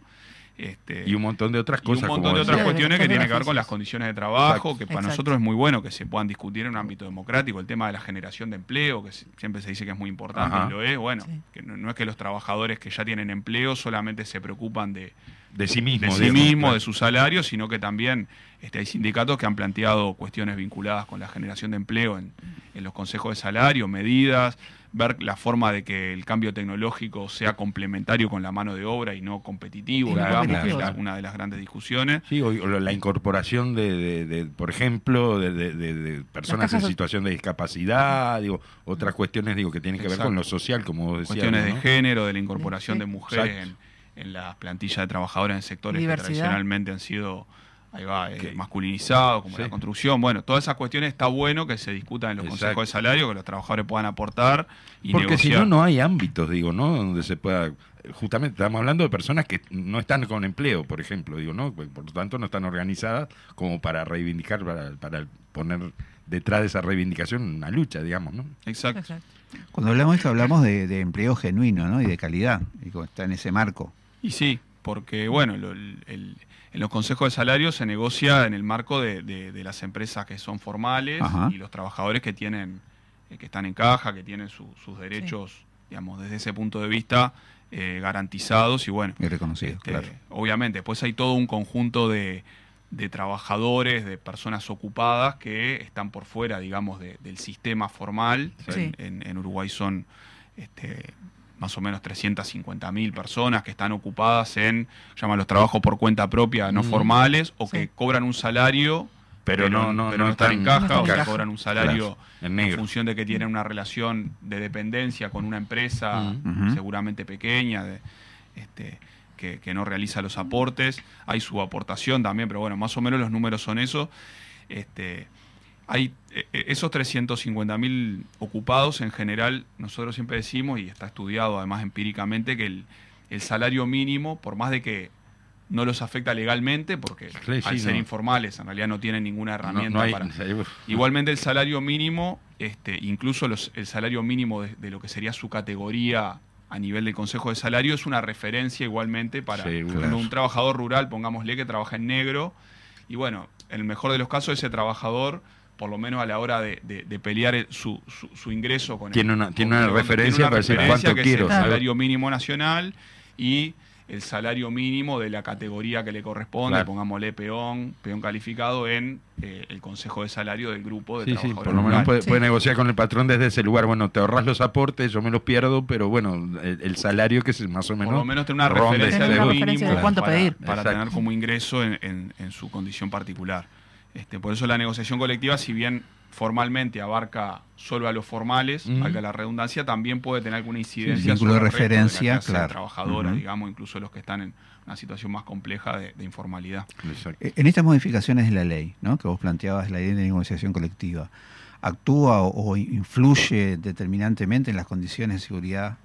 Este, Y un montón de otras y un cosas. montón de otras cuestiones que tienen que ver con las condiciones de trabajo, Exacto. que para Exacto. nosotros es muy bueno que se puedan discutir en un ámbito democrático, el tema de la generación de empleo, que siempre se dice que es muy importante Ajá. y lo es, bueno, Sí. que no, no es que los trabajadores que ya tienen empleo solamente se preocupan de, De sí mismo. de sí mismo, de su salario, sino que también este, hay sindicatos que han planteado cuestiones vinculadas con la generación de empleo en, en los consejos de salario, medidas, ver la forma de que el cambio tecnológico sea complementario con la mano de obra y no competitivo, digamos, que es la- una de las grandes discusiones. Sí, o, o la incorporación de, de- de, por ejemplo, de, de- de- de personas en situación de discapacidad, digo, otras cuestiones digo que tienen que ver con lo social, como decía. cuestiones ¿no? de género, de la incorporación Sí. de mujeres en, en las plantillas de trabajadores en sectores Diversidad. que tradicionalmente han sido ahí va, eh, masculinizados, como la construcción. Bueno, todas esas cuestiones está bueno que se discutan en los Exacto. consejos de salario, que los trabajadores puedan aportar y Porque si no, no hay ámbitos, digo, ¿no? Donde se pueda. Justamente estamos hablando de personas que no están con empleo, por ejemplo, digo, ¿no? Por lo tanto, no están organizadas como para reivindicar, para, para poner detrás de esa reivindicación una lucha, digamos, ¿no? Exacto. Cuando hablamos de esto, hablamos de, de empleo genuino ¿no? y de calidad, y como está en ese marco. Y sí, porque bueno, lo- el- el- en los consejos de salario se negocia en el marco de, de- de las empresas que son formales Ajá. y los trabajadores que tienen, eh, que están en caja, que tienen su- sus derechos, digamos, desde ese punto de vista eh, garantizados y bueno. Y reconocidos, este, claro. Obviamente, después hay todo un conjunto de, de trabajadores, de personas ocupadas que están por fuera, digamos, de- del sistema formal. Sí. En, en- en Uruguay son este, más o menos 350 mil personas que están ocupadas en, llaman los trabajos por cuenta propia no Mm. formales, o que cobran un salario, Pero no- no- pero no están en caja, no o que cobran un salario Claro, en función de que tienen una relación de dependencia con una empresa Mm. seguramente pequeña, de, este, que, que no realiza los aportes. Hay su aportación también, pero bueno, más o menos los números son esos. Este, hay eh, eh, esos 350.000 ocupados en general, nosotros siempre decimos, y está estudiado además empíricamente, que el, el salario mínimo, por más de que no los afecta legalmente, porque Sí, al ser no. informales en realidad no tienen ninguna herramienta no hay- para... Igualmente el salario mínimo, este, incluso los- el salario mínimo de, de lo que sería su categoría a nivel del Consejo de Salario es una referencia igualmente para Sí, claro. un trabajador rural, pongámosle que trabaja en negro, y bueno, en el mejor de los casos ese trabajador, por lo menos a la hora de, de- de pelear el- su, su- su ingreso con el- Tiene una- tiene con- una con- referencia para decir cuánto que es quiero, el ¿sabes? salario mínimo nacional y el salario mínimo de la categoría que le corresponde, Claro. pongámosle peón, peón calificado en eh, el consejo de salario del grupo de Sí, sí, trabajadores por lo menos puede, negociar con el patrón desde ese lugar. Bueno, te ahorras los aportes, yo me los pierdo, pero bueno, el, el salario que es más o menos. Por lo menos tener una referencia de cuánto para, pedir. para Exacto. tener como ingreso en, en- en su condición particular. Este, por eso la negociación colectiva, si bien formalmente abarca solo a los formales, valga la redundancia, también puede tener alguna incidencia de sobre el resto la referencia, clase claro. trabajadora, digamos, incluso los que están en una situación más compleja de, de informalidad. Eh, En estas modificaciones de la ley, ¿no? que vos planteabas, la ley de negociación colectiva, ¿actúa o, o influye determinantemente en las condiciones de seguridad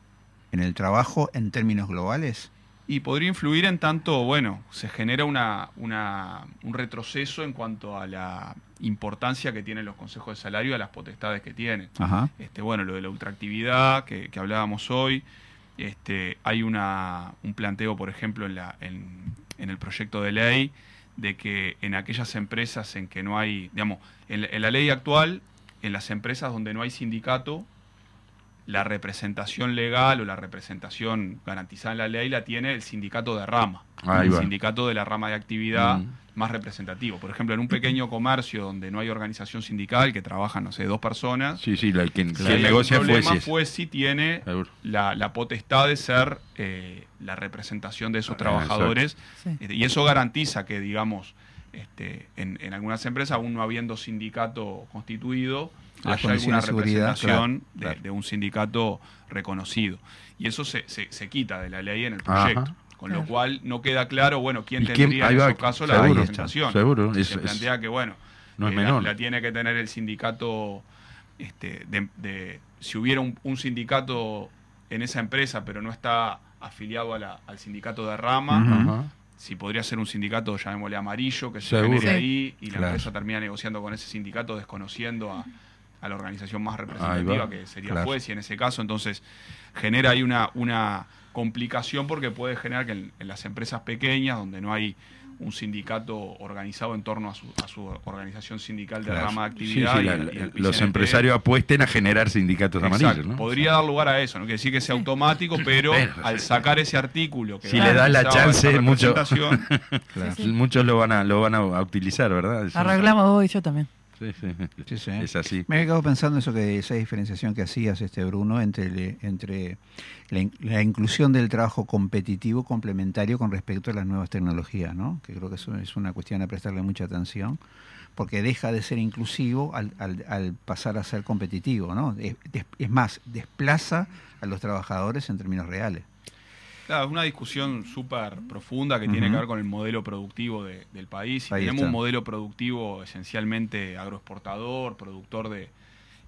en el trabajo en términos globales? Y podría influir en tanto, bueno, se genera una, una- un retroceso en cuanto a la importancia que tienen los consejos de salario, a las potestades que tienen. Ajá. Este, bueno, lo de la ultraactividad que, que hablábamos hoy, este, hay una, un planteo, por ejemplo, en, la, en, en el proyecto de ley, de que en aquellas empresas en que no hay, digamos, en la ley actual, en las empresas donde no hay sindicato, la representación legal o la representación garantizada en la ley la tiene el sindicato de rama, Ahí el va. sindicato de la rama de actividad Mm. más representativo. Por ejemplo, en un pequeño comercio donde no hay organización sindical, que trabajan, no sé, dos personas, Sí, sí, la, quien, si negocia algún fue problema, si tiene la, la potestad de ser eh, la representación de esos Ah, trabajadores. Y eso garantiza que, digamos, este, en, en algunas empresas, aún no habiendo sindicato constituido, Las haya alguna representación claro, de, claro. de un sindicato reconocido. Y eso se, se- se quita de la ley en el proyecto. Ajá. Con lo cual no queda claro, bueno, quién ¿Y quién- tendría en esos casos la seguro, representación. seguro, Se es- es- plantea que, bueno, no es eh, la- menor. La, tiene que tener el sindicato, este, de, de- si hubiera un, un sindicato en esa empresa, pero no está afiliado a la- al sindicato de rama, si podría ser un sindicato, llamémosle amarillo, que se Seguro. genere ahí y la Claro. empresa termina negociando con ese sindicato desconociendo a, a la organización más representativa, va. que sería Claro. juez, y en ese caso entonces genera ahí una, una complicación porque puede generar que en, en las empresas pequeñas, donde no hay un sindicato organizado en torno a su, a su organización sindical de Claro. rama de actividad. sí, y la- el- la- y el los PCNT. empresarios apuesten a generar sindicatos Exacto. amarillos, ¿no? Podría dar lugar a eso, no quiere decir que sea automático, pero Pero, al sacar ese artículo que Si le das la chance, muchos representación, muchos lo van a lo van a utilizar, ¿verdad? Eso- Arreglamos vos y yo también. Sí, sí. Sí, sí. Es así. Me he quedado pensando eso que esa diferenciación que hacías, este Bruno, entre, entre la, in- la inclusión del trabajo competitivo complementario con respecto a las nuevas tecnologías, ¿no? Que creo que eso es una cuestión a prestarle mucha atención, porque deja de ser inclusivo al, al- al pasar a ser competitivo, ¿no? Es más, desplaza a los trabajadores en términos reales. Claro, es una discusión súper profunda que tiene que ver con el modelo productivo de- del país. Ahí tenemos está. un modelo productivo esencialmente agroexportador, productor de,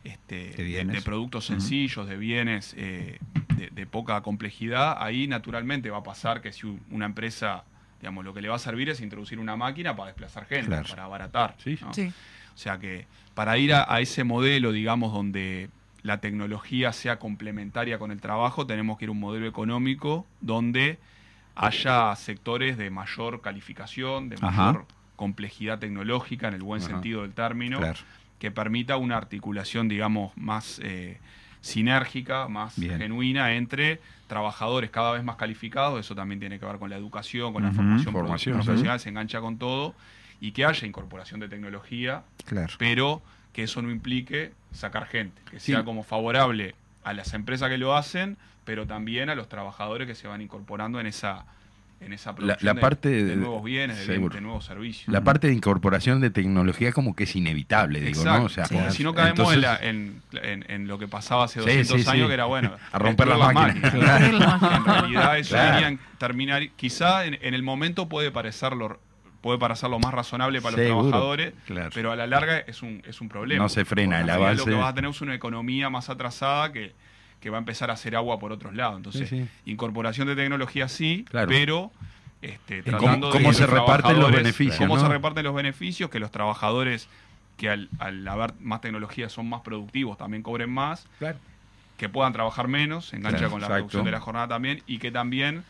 este, de, productos sencillos, de bienes eh, de, de poca complejidad. Ahí naturalmente va a pasar que si una empresa, digamos, lo que le va a servir es introducir una máquina para desplazar gente, Claro. para abaratar. ¿no? Sí. O sea que para ir a, a ese modelo, digamos, donde la tecnología sea complementaria con el trabajo, tenemos que ir a un modelo económico donde haya sectores de mayor calificación, de Ajá. mayor complejidad tecnológica, en el buen Ajá. sentido del término, Claro. que permita una articulación, digamos, más eh, sinérgica, más Bien. genuina entre trabajadores cada vez más calificados, eso también tiene que ver con la educación, con la formación, Formación, profesional, se engancha con todo, y que haya incorporación de tecnología, Claro. pero que eso no implique sacar gente, que Sí. sea como favorable a las empresas que lo hacen, pero también a los trabajadores que se van incorporando en esa en esa La, producción la de- parte de, de, nuevos bienes, de, de nuevos servicios. La parte de incorporación de tecnología como que es inevitable, digo, Exacto, ¿no? O sea, porque si no caemos entonces- en, la- en- en- en lo que pasaba hace Sí, 200 sí, sí. años, que era bueno, A romper las máquinas. Claro. En realidad eso Claro. terminar, quizá en, en el momento puede parecerlo puede parecer lo más razonable para los trabajadores, claro. pero a la larga es un, es un problema. No se frena el avance. Lo que vas a tener es una economía más atrasada que, que va a empezar a hacer agua por otros lados. Entonces, Sí, incorporación de tecnología sí, Claro. pero este, cómo- tratando de cómo se reparten los beneficios, Cómo ¿no? se reparten los beneficios, que los trabajadores que al, al haber más tecnología son más productivos también cobren más, que puedan trabajar menos, engancha Claro, con la exacto. reducción de la jornada también, y que también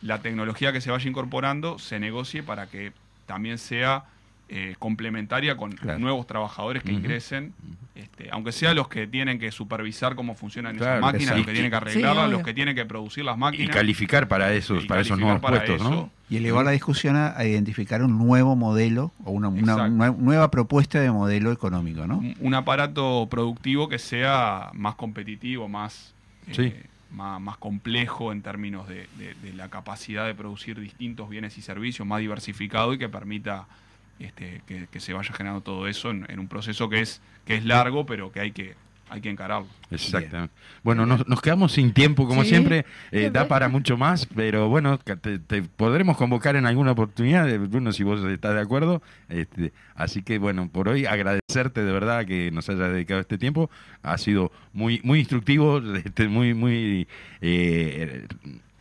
la tecnología que se vaya incorporando se negocie para que también sea eh, complementaria con Claro. nuevos trabajadores que ingresen, este, aunque sea los que tienen que supervisar cómo funcionan Claro, esas máquinas, los que tienen que arreglarlas, los que tienen que producir las Y máquinas. calificar para esos, Y para esos nuevos para puestos, ¿no? Y elevar la discusión a, a identificar un nuevo modelo o una, nueva propuesta de modelo económico, ¿no? un, un aparato productivo que sea más competitivo, más, eh, Sí. Más, complejo en términos de, de- la capacidad de producir distintos bienes y servicios, más diversificado y que permita este, que, que se vaya generando todo eso en, en un proceso que es, que es largo, pero que hay que, hay que encararlo. Exactamente. Bueno, nos, nos quedamos sin tiempo, como Sí, siempre. Eh, siempre. da para mucho más, pero bueno, te podremos convocar en alguna oportunidad, eh, Bruno, si vos estás de acuerdo. Este, así que, bueno, por hoy agradecerte de verdad que nos hayas dedicado este tiempo. Ha sido muy muy instructivo, este, muy, muy eh,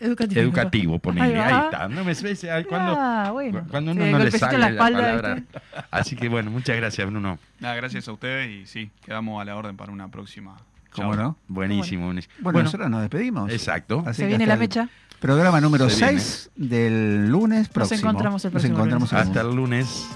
Educativo. educativo, ponele. Ahí está. No me ves, cuando, Ah, bueno. cuando Sí, uno no le sale la, la espalda, palabra. Así que, bueno, muchas gracias, Bruno. Nada, gracias a ustedes y sí, quedamos a la orden para una próxima. ¿Cómo no? Buenísimo, buenísimo. Bueno, nosotros nos despedimos. Exacto. Así Se viene la mecha. Programa número Se viene. 6 del lunes próximo. encontramos el Nos próximo encontramos lunes. el Hasta el lunes.